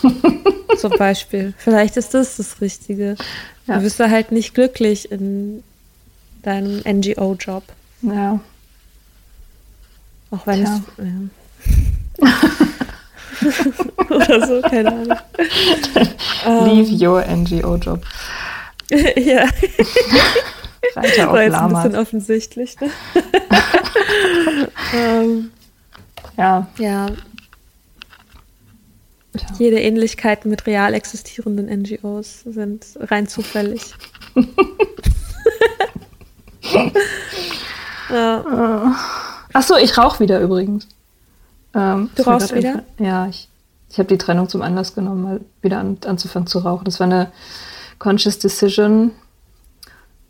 *laughs* Zum Beispiel. Vielleicht ist das das Richtige. Ja. Du bist da halt nicht glücklich in deinem NGO-Job. Ja. Auch wenn es. Ja. *laughs* Oder so, keine Ahnung. *laughs* Leave um, your NGO-Job. *laughs* ja. Reiter auf War jetzt Lamas. ein bisschen offensichtlich. Ne? um, ja. Ja. Jede Ähnlichkeit mit real existierenden NGOs sind rein zufällig. ja. Ach so, ich rauche wieder übrigens. Ähm, du rauchst wieder? Ja, ich, ich habe die Trennung zum Anlass genommen, mal wieder an, anzufangen zu rauchen. Das war eine conscious decision.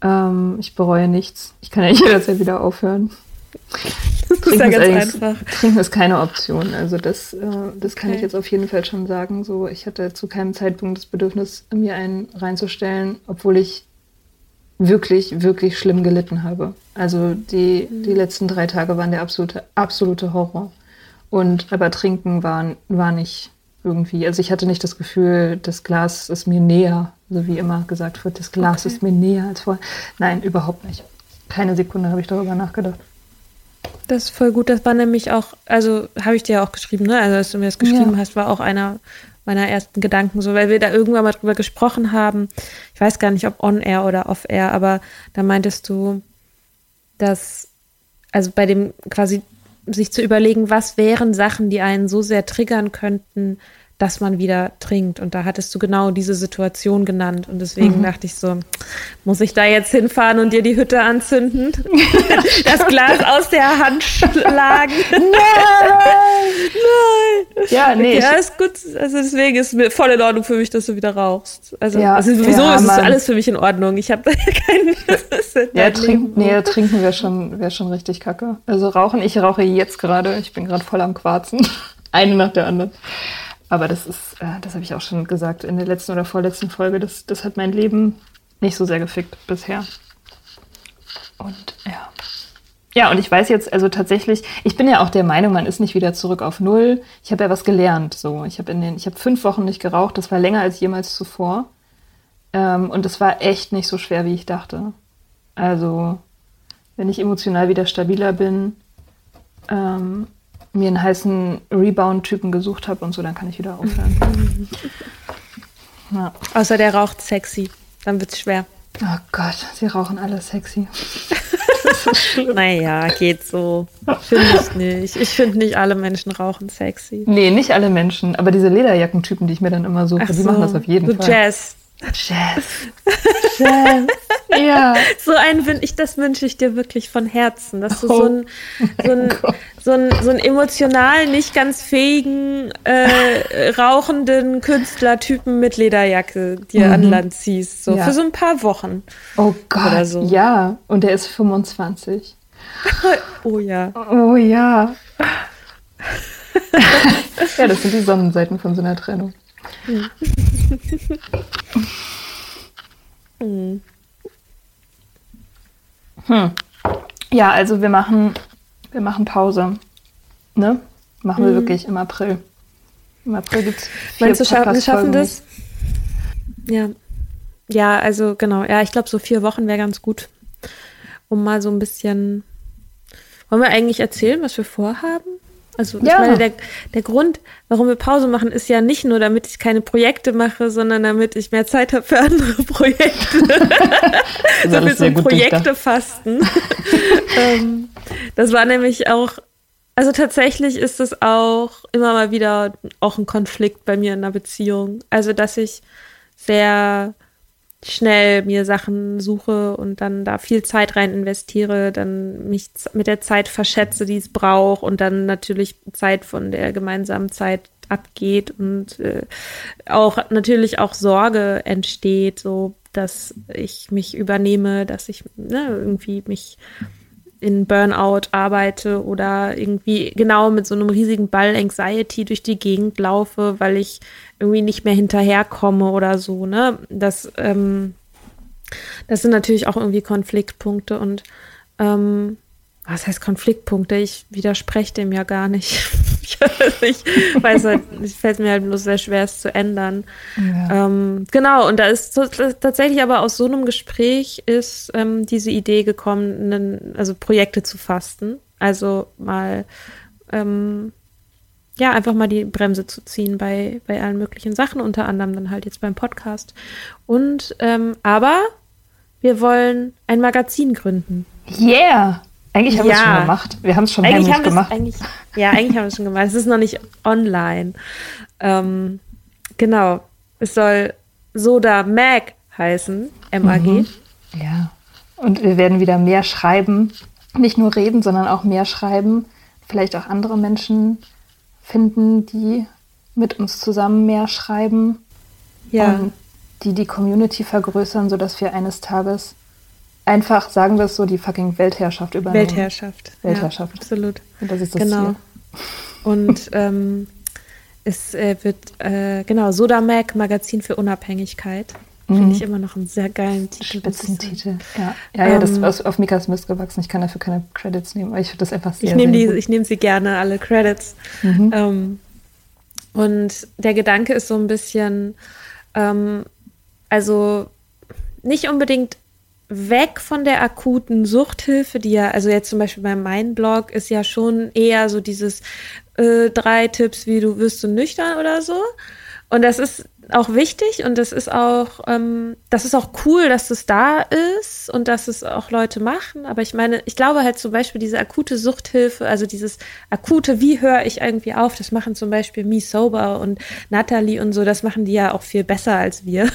Ähm, ich bereue nichts. Ich kann ja *laughs* jederzeit wieder aufhören. Das ist ja ganz einfach. Trinken ist keine Option. Also das, äh, das kann okay. ich jetzt auf jeden Fall schon sagen. So, ich hatte zu keinem Zeitpunkt das Bedürfnis, mir einen reinzustellen, obwohl ich wirklich, wirklich schlimm gelitten habe. Also die, die letzten drei Tage waren der absolute, absolute Horror. Und aber trinken war, war nicht irgendwie, also ich hatte nicht das Gefühl, das Glas ist mir näher, so wie immer gesagt wird, das Glas okay. ist mir näher als vorher. Nein, überhaupt nicht. Keine Sekunde habe ich darüber nachgedacht. Das ist voll gut. Das war nämlich auch, also habe ich dir ja auch geschrieben, ne? Also als du mir das geschrieben ja. hast, war auch einer meiner ersten Gedanken, so weil wir da irgendwann mal drüber gesprochen haben. Ich weiß gar nicht, ob on-air oder off-air, aber da meintest du, dass, also bei dem quasi sich zu überlegen, was wären Sachen, die einen so sehr triggern könnten, dass man wieder trinkt. Und da hattest du genau diese Situation genannt. Und deswegen mhm. dachte ich so, muss ich da jetzt hinfahren und dir die Hütte anzünden? *laughs* das Glas aus der Hand schlagen? Nein! Nein! Ja, nee. Ja, ist gut. Also deswegen ist es voll in Ordnung für mich, dass du wieder rauchst. Also, ja, also sowieso ja, ist es alles für mich in Ordnung. Ich habe da *laughs* keinen. ja, trink, nee, trinken wäre schon, wär schon richtig kacke. Also rauchen, ich rauche jetzt gerade. Ich bin gerade voll am Quarzen. *laughs* Eine nach der anderen. Aber das ist, äh, das habe ich auch schon gesagt in der letzten oder vorletzten Folge, das, das hat mein Leben nicht so sehr gefickt bisher. Und ja. Ja, und ich weiß jetzt, also tatsächlich, ich bin ja auch der Meinung, man ist nicht wieder zurück auf Null. Ich habe ja was gelernt. So, ich habe in fünf Wochen nicht geraucht, das war länger als jemals zuvor. Ähm, und es war echt nicht so schwer, wie ich dachte. Also, wenn ich emotional wieder stabiler bin, ähm, mir einen heißen Rebound-Typen gesucht habe und so, dann kann ich wieder aufhören. *laughs* ja. Außer der raucht sexy. Dann wird's schwer. Oh Gott, sie rauchen alle sexy. *laughs* naja, geht so. Finde ich nicht. Ich finde nicht alle Menschen rauchen sexy. Nee, nicht alle Menschen. Aber diese Lederjackentypen, die ich mir dann immer suche, Ach die so. machen das auf jeden so Fall. Jazz. Jazz. *laughs* Jazz. Ja. *laughs* So wünsche ich, das wünsche ich dir wirklich von Herzen, dass du oh. so, einen, so, so, einen, so einen emotional nicht ganz fähigen, äh, rauchenden Künstlertypen mit Lederjacke dir mhm. an Land ziehst. So ja. für so ein paar Wochen. Oh Gott. So. Ja, und der ist 25. *laughs* oh ja. Oh ja. *laughs* ja, das sind die Sonnenseiten von so einer Trennung. Hm. Hm. Ja, also wir machen, wir machen Pause. Ne? Machen wir mhm. wirklich im April. Im April gibt es Meinst du, scha wir schaffen das? Ja. Ja, also genau. Ja, ich glaube, so vier Wochen wäre ganz gut, um mal so ein bisschen. Wollen wir eigentlich erzählen, was wir vorhaben? Also ich ja. meine, der, der Grund, warum wir Pause machen, ist ja nicht nur, damit ich keine Projekte mache, sondern damit ich mehr Zeit habe für andere *laughs* Projekte. so für so Projekte fasten. *laughs* ähm, das war nämlich auch, also tatsächlich ist es auch immer mal wieder auch ein Konflikt bei mir in einer Beziehung. Also dass ich sehr schnell mir Sachen suche und dann da viel Zeit rein investiere, dann mich mit der Zeit verschätze, die es braucht und dann natürlich Zeit von der gemeinsamen Zeit abgeht und äh, auch natürlich auch Sorge entsteht, so dass ich mich übernehme, dass ich ne, irgendwie mich in Burnout arbeite oder irgendwie genau mit so einem riesigen Ball Anxiety durch die Gegend laufe, weil ich irgendwie nicht mehr hinterherkomme oder so, ne? Das, ähm, das sind natürlich auch irgendwie Konfliktpunkte und ähm, was heißt Konfliktpunkte? Ich widerspreche dem ja gar *laughs* nicht. ich weiß halt, es fällt mir halt bloß sehr schwer, es zu ändern. Ja. Ähm, genau, und da ist tatsächlich aber aus so einem Gespräch ist ähm, diese Idee gekommen, einen, also Projekte zu fasten. Also mal ähm, ja, einfach mal die Bremse zu ziehen bei, bei allen möglichen Sachen, unter anderem dann halt jetzt beim Podcast. Und ähm, aber wir wollen ein Magazin gründen. Yeah! Eigentlich haben ja. wir es schon gemacht. Wir haben es schon eigentlich heimlich gemacht. Eigentlich, ja, eigentlich haben wir es schon gemacht. Es ist noch nicht online. Ähm, genau. Es soll Soda Mag heißen, MAG. Mhm. Ja. Und wir werden wieder mehr schreiben. Nicht nur reden, sondern auch mehr schreiben. Vielleicht auch andere Menschen finden, die mit uns zusammen mehr schreiben. Ja. Und die die Community vergrößern, sodass wir eines Tages einfach, sagen wir es so, die fucking Weltherrschaft übernehmen. Weltherrschaft. Weltherrschaft. Ja, absolut. Und das ist das genau. Ziel. Und *laughs* ähm, es äh, wird, äh, genau, Sodamag, Magazin für Unabhängigkeit. Finde mhm. ich immer noch einen sehr geilen Titel. Spitzentitel. Ja, ja, ja das ähm, ist auf Mikas Mist gewachsen. Ich kann dafür keine Credits nehmen, aber ich finde das einfach sehr, ich nehm sehr die, Ich nehme sie gerne, alle Credits. Mhm. Ähm, und der Gedanke ist so ein bisschen, ähm, also nicht unbedingt weg von der akuten Suchthilfe, die ja, also jetzt zum Beispiel bei meinem Blog ist ja schon eher so dieses äh, drei Tipps, wie du wirst du nüchtern oder so. Und das ist auch wichtig und das ist auch, ähm, das ist auch cool, dass es da ist und dass es auch Leute machen. Aber ich meine, ich glaube halt zum Beispiel diese akute Suchthilfe, also dieses akute, wie höre ich irgendwie auf, das machen zum Beispiel Me Sober und Natalie und so, das machen die ja auch viel besser als wir.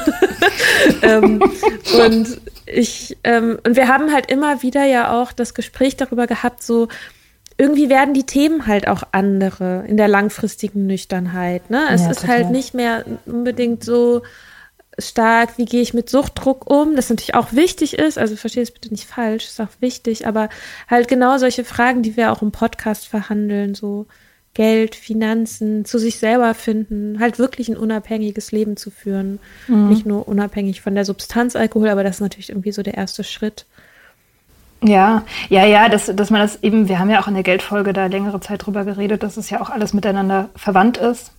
*laughs* ähm, und ich, ähm, und wir haben halt immer wieder ja auch das Gespräch darüber gehabt, so, irgendwie werden die Themen halt auch andere in der langfristigen Nüchternheit. Ne? Es ja, ist halt nicht mehr unbedingt so stark, wie gehe ich mit Suchtdruck um, das natürlich auch wichtig ist, also verstehe es bitte nicht falsch, ist auch wichtig, aber halt genau solche Fragen, die wir auch im Podcast verhandeln, so Geld, Finanzen, zu sich selber finden, halt wirklich ein unabhängiges Leben zu führen. Mhm. Nicht nur unabhängig von der Substanz Alkohol, aber das ist natürlich irgendwie so der erste Schritt. Ja, ja, ja, dass, dass man das eben, wir haben ja auch in der Geldfolge da längere Zeit drüber geredet, dass es ja auch alles miteinander verwandt ist.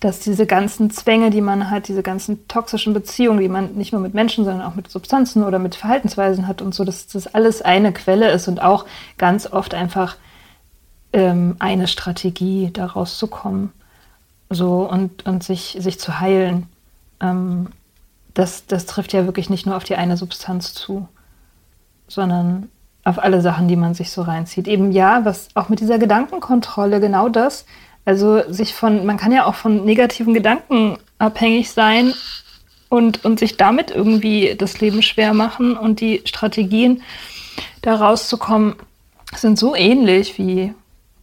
Dass diese ganzen Zwänge, die man hat, diese ganzen toxischen Beziehungen, die man nicht nur mit Menschen, sondern auch mit Substanzen oder mit Verhaltensweisen hat und so, dass das alles eine Quelle ist und auch ganz oft einfach ähm, eine Strategie, da rauszukommen. So und, und sich, sich zu heilen. Ähm, das, das trifft ja wirklich nicht nur auf die eine Substanz zu sondern auf alle Sachen, die man sich so reinzieht. Eben ja, was auch mit dieser Gedankenkontrolle, genau das. Also sich von, man kann ja auch von negativen Gedanken abhängig sein und, und sich damit irgendwie das Leben schwer machen und die Strategien, da rauszukommen, sind so ähnlich wie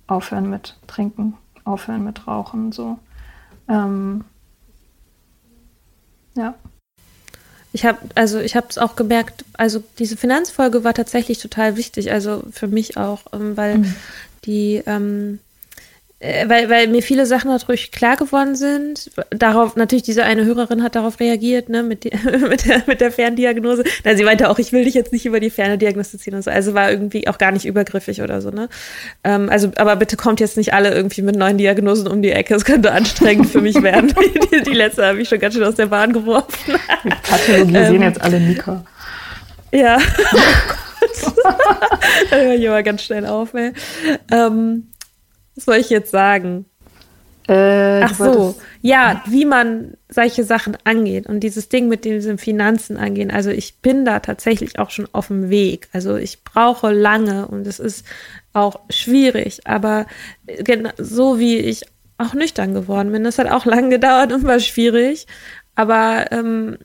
aufhören mit Trinken, aufhören mit Rauchen, so. Ähm, ja. Ich habe also ich habe es auch gemerkt, also diese Finanzfolge war tatsächlich total wichtig, also für mich auch, ähm, weil mhm. die ähm, äh, weil, weil mir viele Sachen dadurch klar geworden sind. Darauf, natürlich, diese eine Hörerin hat darauf reagiert, ne, mit, die, *laughs* mit, der, mit der Ferndiagnose. Na, sie meinte auch, ich will dich jetzt nicht über die Ferne diagnostizieren und so. Also war irgendwie auch gar nicht übergriffig oder so, ne. Ähm, also, aber bitte kommt jetzt nicht alle irgendwie mit neuen Diagnosen um die Ecke. Es könnte anstrengend für mich werden. *laughs* die, die, letzte habe ich schon ganz schön aus der Bahn geworfen. *laughs* Pathologisieren ähm, jetzt alle Mika. Ja. Oh da höre ich aber ganz schnell auf, ey. Ähm, was soll ich jetzt sagen? Äh, Ach so, ja, wie man solche Sachen angeht und dieses Ding mit diesen Finanzen angehen. Also ich bin da tatsächlich auch schon auf dem Weg. Also ich brauche lange und es ist auch schwierig, aber so wie ich auch nüchtern geworden bin, das hat auch *laughs* lange gedauert und war schwierig. Aber ähm,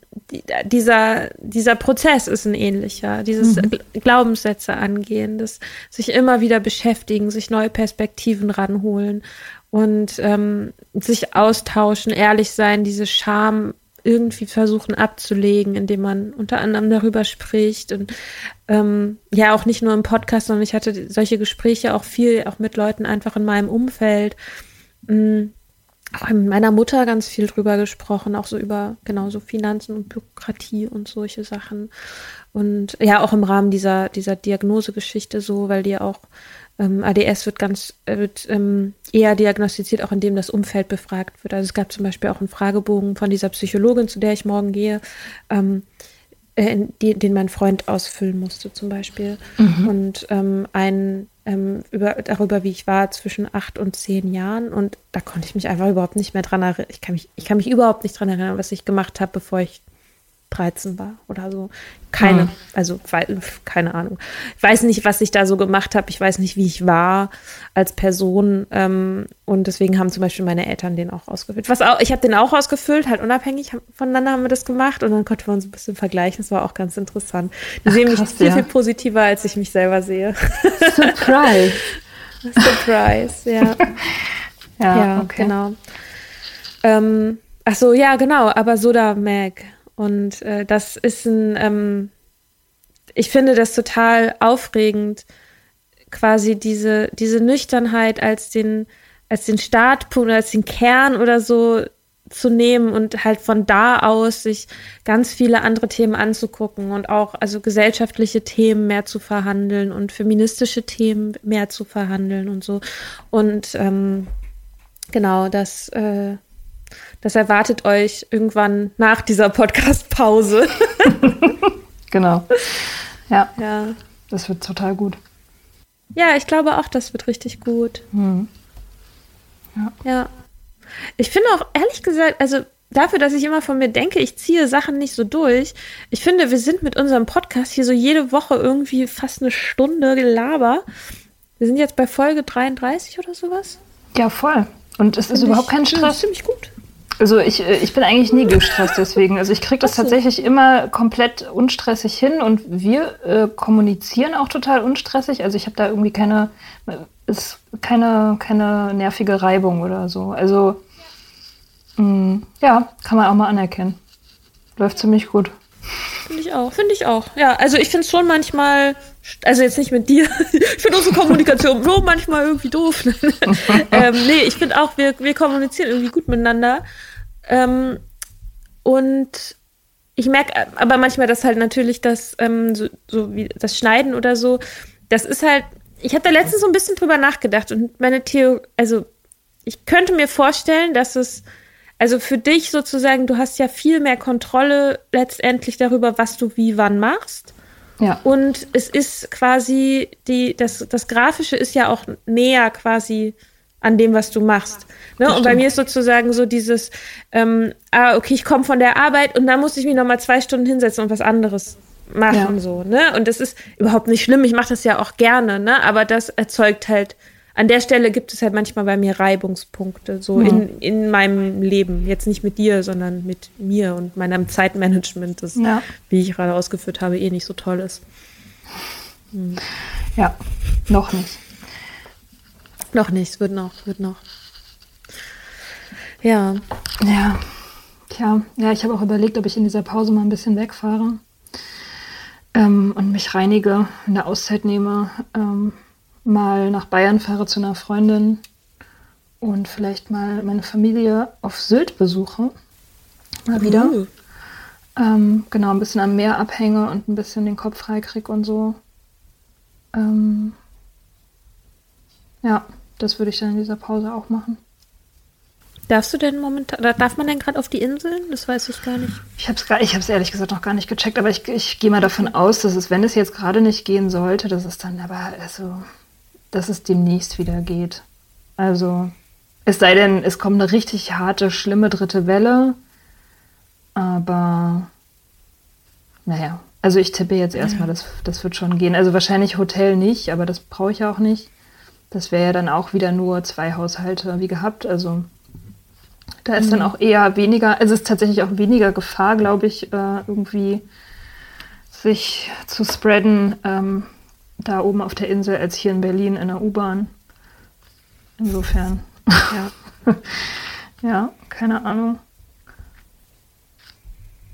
dieser, dieser Prozess ist ein ähnlicher. Dieses mhm. Glaubenssätze angehen, das sich immer wieder beschäftigen, sich neue Perspektiven ranholen und ähm, sich austauschen, ehrlich sein, diese Scham irgendwie versuchen abzulegen, indem man unter anderem darüber spricht und ähm, ja auch nicht nur im Podcast, sondern ich hatte solche Gespräche auch viel, auch mit Leuten einfach in meinem Umfeld. Mh, auch mit meiner Mutter ganz viel drüber gesprochen, auch so über genau so Finanzen und Bürokratie und solche Sachen. Und ja, auch im Rahmen dieser, dieser Diagnosegeschichte so, weil die auch ähm, ADS wird ganz äh, wird ähm, eher diagnostiziert, auch indem das Umfeld befragt wird. Also es gab zum Beispiel auch einen Fragebogen von dieser Psychologin, zu der ich morgen gehe, ähm, äh, die, den mein Freund ausfüllen musste zum Beispiel. Mhm. Und ähm, ein ähm, über, darüber, wie ich war zwischen acht und zehn Jahren. Und da konnte ich mich einfach überhaupt nicht mehr dran erinnern. Ich kann mich, ich kann mich überhaupt nicht dran erinnern, was ich gemacht habe, bevor ich 13 war oder so. Keine, ah. also keine Ahnung. Ich weiß nicht, was ich da so gemacht habe. Ich weiß nicht, wie ich war als Person. Ähm, und deswegen haben zum Beispiel meine Eltern den auch ausgefüllt. Was auch, ich habe den auch ausgefüllt, halt unabhängig voneinander haben wir das gemacht und dann konnten wir uns ein bisschen vergleichen. Das war auch ganz interessant. Die Ach, sehen mich krass, viel, ja. viel positiver, als ich mich selber sehe. *laughs* Surprise. *laughs* Surprise, ja. *laughs* ja, ja, okay. genau. Ähm, ach so, ja, genau. Aber Soda Mag und äh, das ist ein, ähm, ich finde das total aufregend, quasi diese, diese Nüchternheit als den, als den Startpunkt, als den Kern oder so zu nehmen und halt von da aus sich ganz viele andere Themen anzugucken und auch also gesellschaftliche Themen mehr zu verhandeln und feministische Themen mehr zu verhandeln und so. Und ähm, genau, das äh, das erwartet euch irgendwann nach dieser Podcast-Pause. *laughs* genau. Ja. ja. Das wird total gut. Ja, ich glaube auch, das wird richtig gut. Hm. Ja. ja. Ich finde auch, ehrlich gesagt, also dafür, dass ich immer von mir denke, ich ziehe Sachen nicht so durch. Ich finde, wir sind mit unserem Podcast hier so jede Woche irgendwie fast eine Stunde Gelaber. Wir sind jetzt bei Folge 33 oder sowas. Ja, voll. Und es ist überhaupt kein Stress. Ziemlich gut. Also ich, äh, ich bin eigentlich nie gestresst deswegen. Also ich kriege das tatsächlich immer komplett unstressig hin und wir äh, kommunizieren auch total unstressig. Also ich habe da irgendwie keine, ist keine, keine nervige Reibung oder so. Also mh, mm, ja, kann man auch mal anerkennen. Läuft ziemlich gut. Finde ich auch, finde ich auch. Ja, also ich finde es schon manchmal, also jetzt nicht mit dir, *laughs* ich finde unsere Kommunikation so manchmal irgendwie doof. *laughs* ähm, nee, ich finde auch, wir, wir kommunizieren irgendwie gut miteinander. Ähm, und ich merke aber manchmal, dass halt natürlich das, ähm, so, so, wie das Schneiden oder so, das ist halt, ich habe da letztens so ein bisschen drüber nachgedacht und meine Theorie, also ich könnte mir vorstellen, dass es, also für dich sozusagen, du hast ja viel mehr Kontrolle letztendlich darüber, was du wie wann machst. Ja. Und es ist quasi die, das, das Grafische ist ja auch näher quasi an dem, was du machst. Ne? Und bei mir ist sozusagen so dieses, ähm, ah, okay, ich komme von der Arbeit und dann muss ich mich nochmal zwei Stunden hinsetzen und was anderes machen, ja. so, ne? Und das ist überhaupt nicht schlimm. Ich mache das ja auch gerne, ne? Aber das erzeugt halt, an der Stelle gibt es halt manchmal bei mir Reibungspunkte, so mhm. in, in meinem Leben. Jetzt nicht mit dir, sondern mit mir und meinem Zeitmanagement, das, ja. wie ich gerade ausgeführt habe, eh nicht so toll ist. Mhm. Ja, noch nicht. Noch nicht, wird noch, wird noch. Ja. Ja. Tja, ja, ich habe auch überlegt, ob ich in dieser Pause mal ein bisschen wegfahre ähm, und mich reinige, eine Auszeit nehme, ähm, mal nach Bayern fahre zu einer Freundin und vielleicht mal meine Familie auf Sylt besuche. Mal wieder. Uh. Ähm, genau, ein bisschen am Meer abhänge und ein bisschen den Kopf frei kriege und so. Ähm, ja, das würde ich dann in dieser Pause auch machen. Darfst du denn momentan, darf man denn gerade auf die Inseln? Das weiß ich gar nicht. Ich habe es ich hab's ehrlich gesagt noch gar nicht gecheckt, aber ich, ich gehe mal davon aus, dass es, wenn es jetzt gerade nicht gehen sollte, dass es dann aber, also, dass es demnächst wieder geht. Also, es sei denn, es kommt eine richtig harte, schlimme dritte Welle, aber naja, also ich tippe jetzt erstmal, ja. das, das wird schon gehen. Also wahrscheinlich Hotel nicht, aber das brauche ich auch nicht. Das wäre ja dann auch wieder nur zwei Haushalte wie gehabt. Also da ist mhm. dann auch eher weniger, also es ist tatsächlich auch weniger Gefahr, glaube ich, äh, irgendwie sich zu spreaden ähm, da oben auf der Insel als hier in Berlin in der U-Bahn. Insofern. Ja. *laughs* ja, keine Ahnung.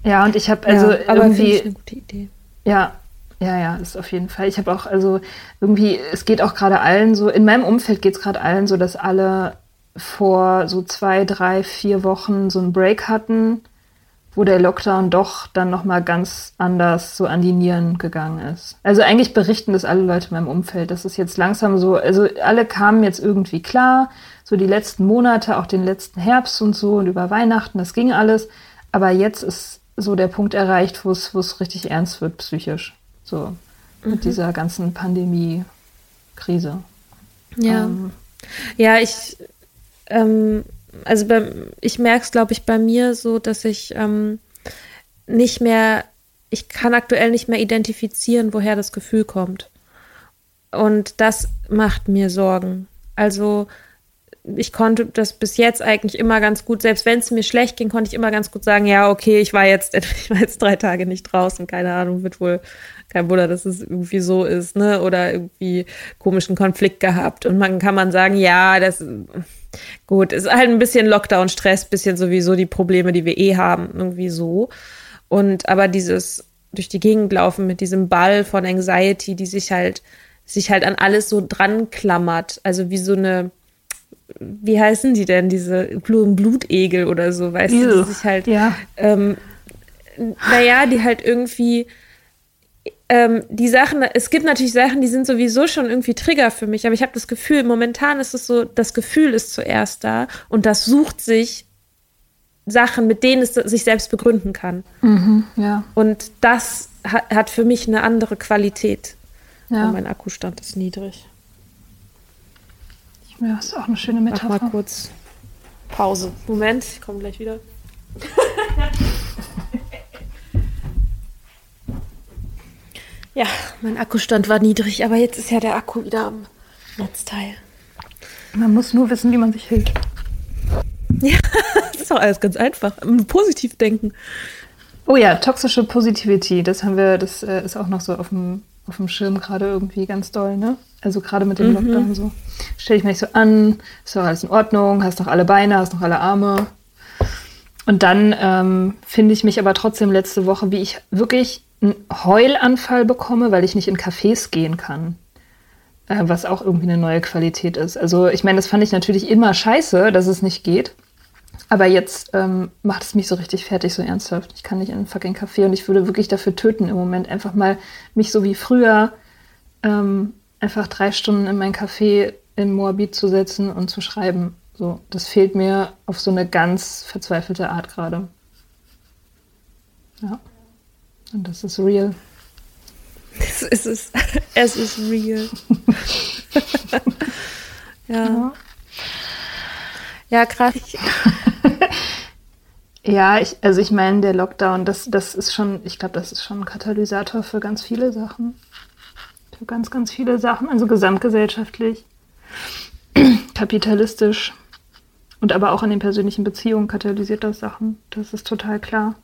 Ja, und ich habe also ja, irgendwie. eine gute Idee. Ja, ja, ja, ist auf jeden Fall. Ich habe auch, also irgendwie, es geht auch gerade allen so, in meinem Umfeld geht es gerade allen so, dass alle vor so zwei, drei, vier Wochen so einen Break hatten, wo der Lockdown doch dann nochmal ganz anders so an die Nieren gegangen ist. Also eigentlich berichten das alle Leute in meinem Umfeld. Das ist jetzt langsam so, also alle kamen jetzt irgendwie klar, so die letzten Monate, auch den letzten Herbst und so und über Weihnachten, das ging alles. Aber jetzt ist so der Punkt erreicht, wo es, wo es richtig ernst wird psychisch. So mhm. mit dieser ganzen Pandemie-Krise. Ja. Ähm, ja, ich, ähm, also bei, ich merke es, glaube ich, bei mir so, dass ich ähm, nicht mehr, ich kann aktuell nicht mehr identifizieren, woher das Gefühl kommt. Und das macht mir Sorgen. Also ich konnte das bis jetzt eigentlich immer ganz gut, selbst wenn es mir schlecht ging, konnte ich immer ganz gut sagen, ja, okay, ich war jetzt, *laughs* ich war jetzt drei Tage nicht draußen, keine Ahnung, wird wohl kein Wunder, dass es irgendwie so ist, ne? Oder irgendwie komischen Konflikt gehabt. Und man kann man sagen, ja, das gut, ist halt ein bisschen Lockdown-Stress, bisschen sowieso die Probleme, die wir eh haben, irgendwie so. Und aber dieses durch die Gegend laufen mit diesem Ball von Anxiety, die sich halt, sich halt an alles so dran klammert. Also wie so eine, wie heißen die denn, diese Blutegel oder so, weißt Ew. du, die sich halt, ja. ähm, naja, die halt irgendwie ähm, die Sachen, es gibt natürlich Sachen, die sind sowieso schon irgendwie Trigger für mich, aber ich habe das Gefühl, momentan ist es so, das Gefühl ist zuerst da und das sucht sich Sachen, mit denen es sich selbst begründen kann. Mhm, ja. Und das hat, hat, für mich eine andere Qualität. Ja. Und mein Akkustand ist niedrig. Ja, ist auch eine schöne Metapher. Mach mal kurz Pause. Moment, ich komme gleich wieder. ja, mein Akkustand war niedrig, aber jetzt ist ja der Akku wieder am Netzteil. Man muss nur wissen, wie man sich hält. Ja, *laughs* das ist doch alles ganz einfach. Positiv denken. Oh ja, toxische Positivity, das haben wir, das äh, ist auch noch so auf dem, auf dem Schirm gerade irgendwie ganz doll, ne? Also gerade mit dem mhm. Lockdown so. Stell dich mal nicht so an, ist doch alles in Ordnung, hast noch alle Beine, hast noch alle Arme. Und dann ähm, finde ich mich aber trotzdem letzte Woche, wie ich wirklich einen Heulanfall bekomme, weil ich nicht in Cafés gehen kann. Äh, was auch irgendwie eine neue Qualität ist. Also ich meine, das fand ich natürlich immer scheiße, dass es nicht geht. Aber jetzt ähm, macht es mich so richtig fertig, so ernsthaft. Ich kann nicht in einen fucking Café und ich würde wirklich dafür töten im Moment. Einfach mal mich so wie früher ähm, einfach drei Stunden in mein Café in Moabit zu setzen und zu schreiben. So, das fehlt mir auf so eine ganz verzweifelte Art gerade. Ja. Und das ist real. Es ist, es *laughs* ist real. *laughs* ja. ja. krass. *laughs* Ja, ich, also ich meine, der Lockdown, das, das ist schon, ich glaube, das ist schon ein Katalysator für ganz viele Sachen. Für ganz, ganz viele Sachen, also gesamtgesellschaftlich, *clears throat* kapitalistisch und aber auch in den persönlichen Beziehungen katalysiert das Sachen. Das ist total klar.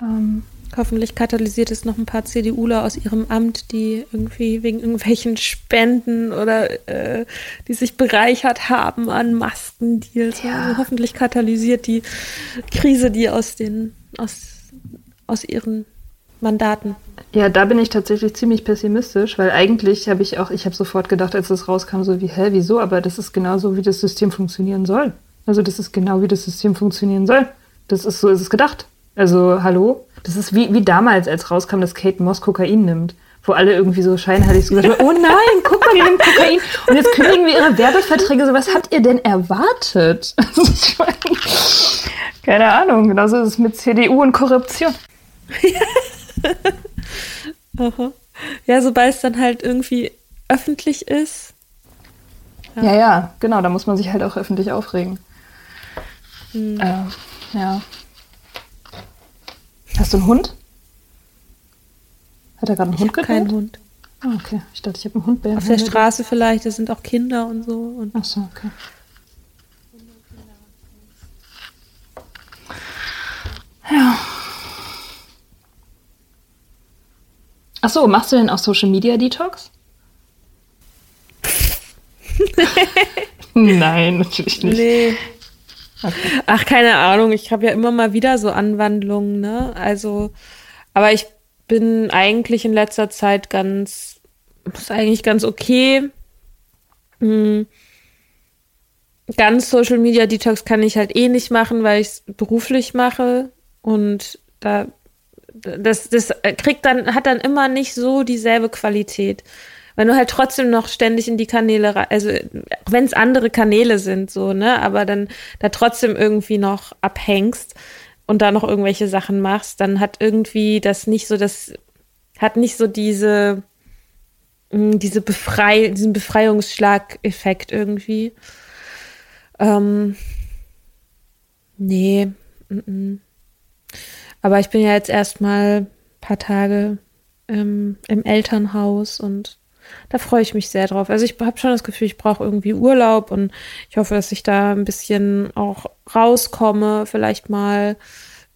Ähm, Hoffentlich katalysiert es noch ein paar CDUler aus ihrem Amt, die irgendwie wegen irgendwelchen Spenden oder äh, die sich bereichert haben an Maskendeals. Ja. Also hoffentlich katalysiert die Krise die aus den aus, aus ihren Mandaten. Ja, da bin ich tatsächlich ziemlich pessimistisch, weil eigentlich habe ich auch, ich habe sofort gedacht, als das rauskam, so wie, hä, wieso? Aber das ist genauso, wie das System funktionieren soll. Also das ist genau, wie das System funktionieren soll. Das ist so, ist es gedacht. Also, hallo? Das ist wie, wie damals, als rauskam, dass Kate Moss Kokain nimmt. Wo alle irgendwie so scheinheilig so gesagt haben, oh nein, guck mal, die nimmt Kokain. Und jetzt kündigen wir ihre Werbeverträge. So, was habt ihr denn erwartet? *laughs* keine Ahnung, genauso ist es mit CDU und Korruption. *laughs* ja, sobald es dann halt irgendwie öffentlich ist. Ja. ja, ja, genau, da muss man sich halt auch öffentlich aufregen. Hm. Äh, ja. Hast du einen Hund? Hat er gerade einen ich Hund gehabt? Keinen Hund. Ah, okay. Ich dachte, ich habe einen Hund. Auf der Straße vielleicht, da sind auch Kinder und so. Und Ach so, okay. Ja. Ach so, machst du denn auch Social Media Detox? *laughs* Nein, natürlich nicht. Nee. Ach, keine Ahnung. Ich habe ja immer mal wieder so Anwandlungen, ne? Also, aber ich bin eigentlich in letzter Zeit ganz, ist eigentlich ganz okay. Hm. Ganz Social Media Detox kann ich halt eh nicht machen, weil ich es beruflich mache und da das, das kriegt dann, hat dann immer nicht so dieselbe Qualität wenn du halt trotzdem noch ständig in die Kanäle, also wenn es andere Kanäle sind, so, ne, aber dann da trotzdem irgendwie noch abhängst und da noch irgendwelche Sachen machst, dann hat irgendwie das nicht so, das hat nicht so diese, hm, diese Befrei, diesen Befreiungsschlag-Effekt irgendwie. Ähm, nee. M -m. Aber ich bin ja jetzt erstmal paar Tage ähm, im Elternhaus und da freue ich mich sehr drauf. Also ich habe schon das Gefühl, ich brauche irgendwie Urlaub und ich hoffe, dass ich da ein bisschen auch rauskomme, vielleicht mal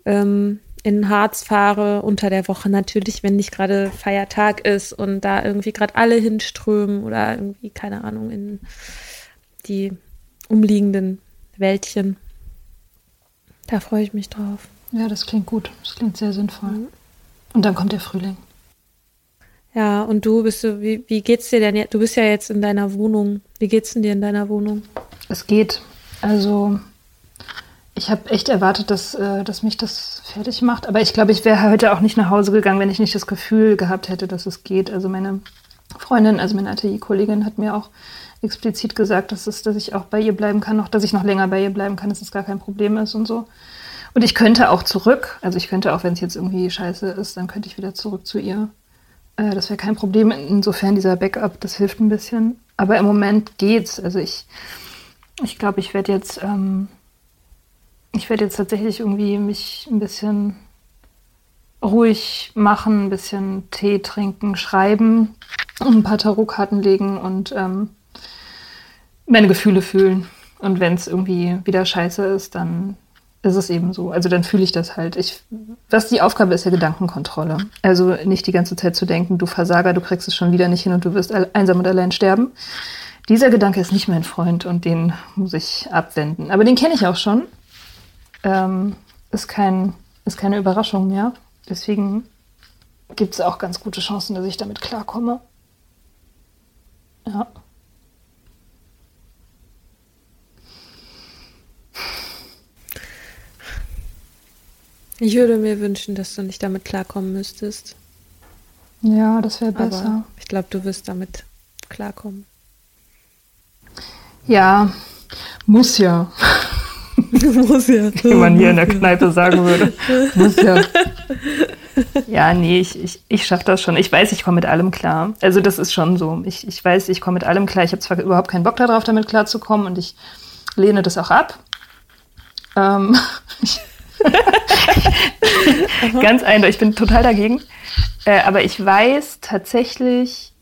ähm, in Harz fahre, unter der Woche natürlich, wenn nicht gerade Feiertag ist und da irgendwie gerade alle hinströmen oder irgendwie, keine Ahnung, in die umliegenden Wäldchen. Da freue ich mich drauf. Ja, das klingt gut. Das klingt sehr sinnvoll. Mhm. Und dann kommt der Frühling. Ja, und du bist du, wie, wie geht's dir denn jetzt? Du bist ja jetzt in deiner Wohnung. Wie geht's denn dir in deiner Wohnung? Es geht. Also, ich habe echt erwartet, dass, äh, dass mich das fertig macht. Aber ich glaube, ich wäre heute auch nicht nach Hause gegangen, wenn ich nicht das Gefühl gehabt hätte, dass es geht. Also meine Freundin, also meine Atelier-Kollegin hat mir auch explizit gesagt, dass, es, dass ich auch bei ihr bleiben kann, noch, dass ich noch länger bei ihr bleiben kann, dass es gar kein Problem ist und so. Und ich könnte auch zurück, also ich könnte auch, wenn es jetzt irgendwie scheiße ist, dann könnte ich wieder zurück zu ihr. Äh, das wäre kein Problem. Insofern dieser Backup, das hilft ein bisschen. Aber im Moment geht's. Also ich, ich glaube, ich werde jetzt, ähm, ich werde jetzt tatsächlich irgendwie mich ein bisschen ruhig machen, ein bisschen Tee trinken, schreiben, ein paar Tarotkarten legen und ähm, meine Gefühle fühlen. Und wenn es irgendwie wieder scheiße ist, dann ist es eben so. Also dann fühle ich das halt. Ich, was die Aufgabe ist, ja Gedankenkontrolle. Also nicht die ganze Zeit zu denken, du Versager, du kriegst es schon wieder nicht hin und du wirst einsam und allein sterben. Dieser Gedanke ist nicht mein Freund und den muss ich abwenden. Aber den kenne ich auch schon. Ähm, ist, kein, ist keine Überraschung mehr. Deswegen gibt es auch ganz gute Chancen, dass ich damit klarkomme. Ja. Ich würde mir wünschen, dass du nicht damit klarkommen müsstest. Ja, das wäre besser. Aber ich glaube, du wirst damit klarkommen. Ja, muss ja. *laughs* muss ja. Wie man hier in der Kneipe sagen würde. muss ja. *laughs* Ja, nee, ich, ich, ich schaffe das schon. Ich weiß, ich komme mit allem klar. Also das ist schon so. Ich, ich weiß, ich komme mit allem klar. Ich habe zwar überhaupt keinen Bock darauf, damit klarzukommen und ich lehne das auch ab. Ähm, *laughs* ich *laughs* Ganz eindeutig, ich bin total dagegen. Äh, aber ich weiß tatsächlich,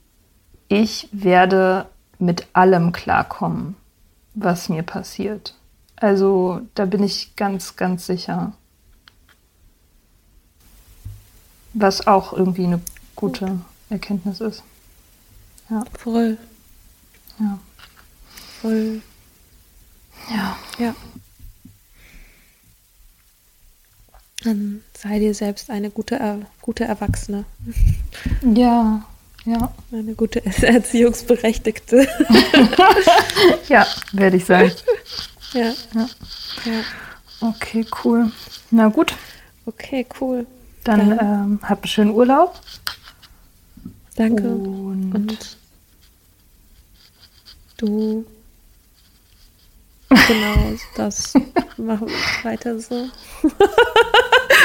ich werde mit allem klarkommen, was mir passiert. Also da bin ich ganz, ganz sicher. Was auch irgendwie eine gute Erkenntnis ist. Ja. Voll. Ja. Voll. Ja. Ja. Dann sei dir selbst eine gute, er gute Erwachsene. Ja, ja. Eine gute Erziehungsberechtigte. *laughs* ja, werde ich sein. Ja. ja. ja. Okay, cool. Na gut. Okay, cool. Dann, Dann ähm, hab einen schönen Urlaub. Danke. Und, Und du Genau, das *laughs* machen wir weiter so. *laughs*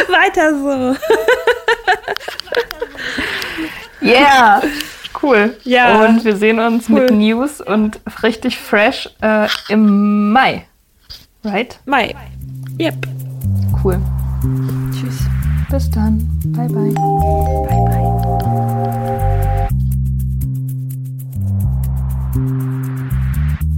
weiter so. *laughs* yeah, cool. Ja. Und wir sehen uns cool. mit News und richtig fresh äh, im Mai. Right? Mai. Yep. Cool. Tschüss. Bis dann. Bye, bye. Bye, bye.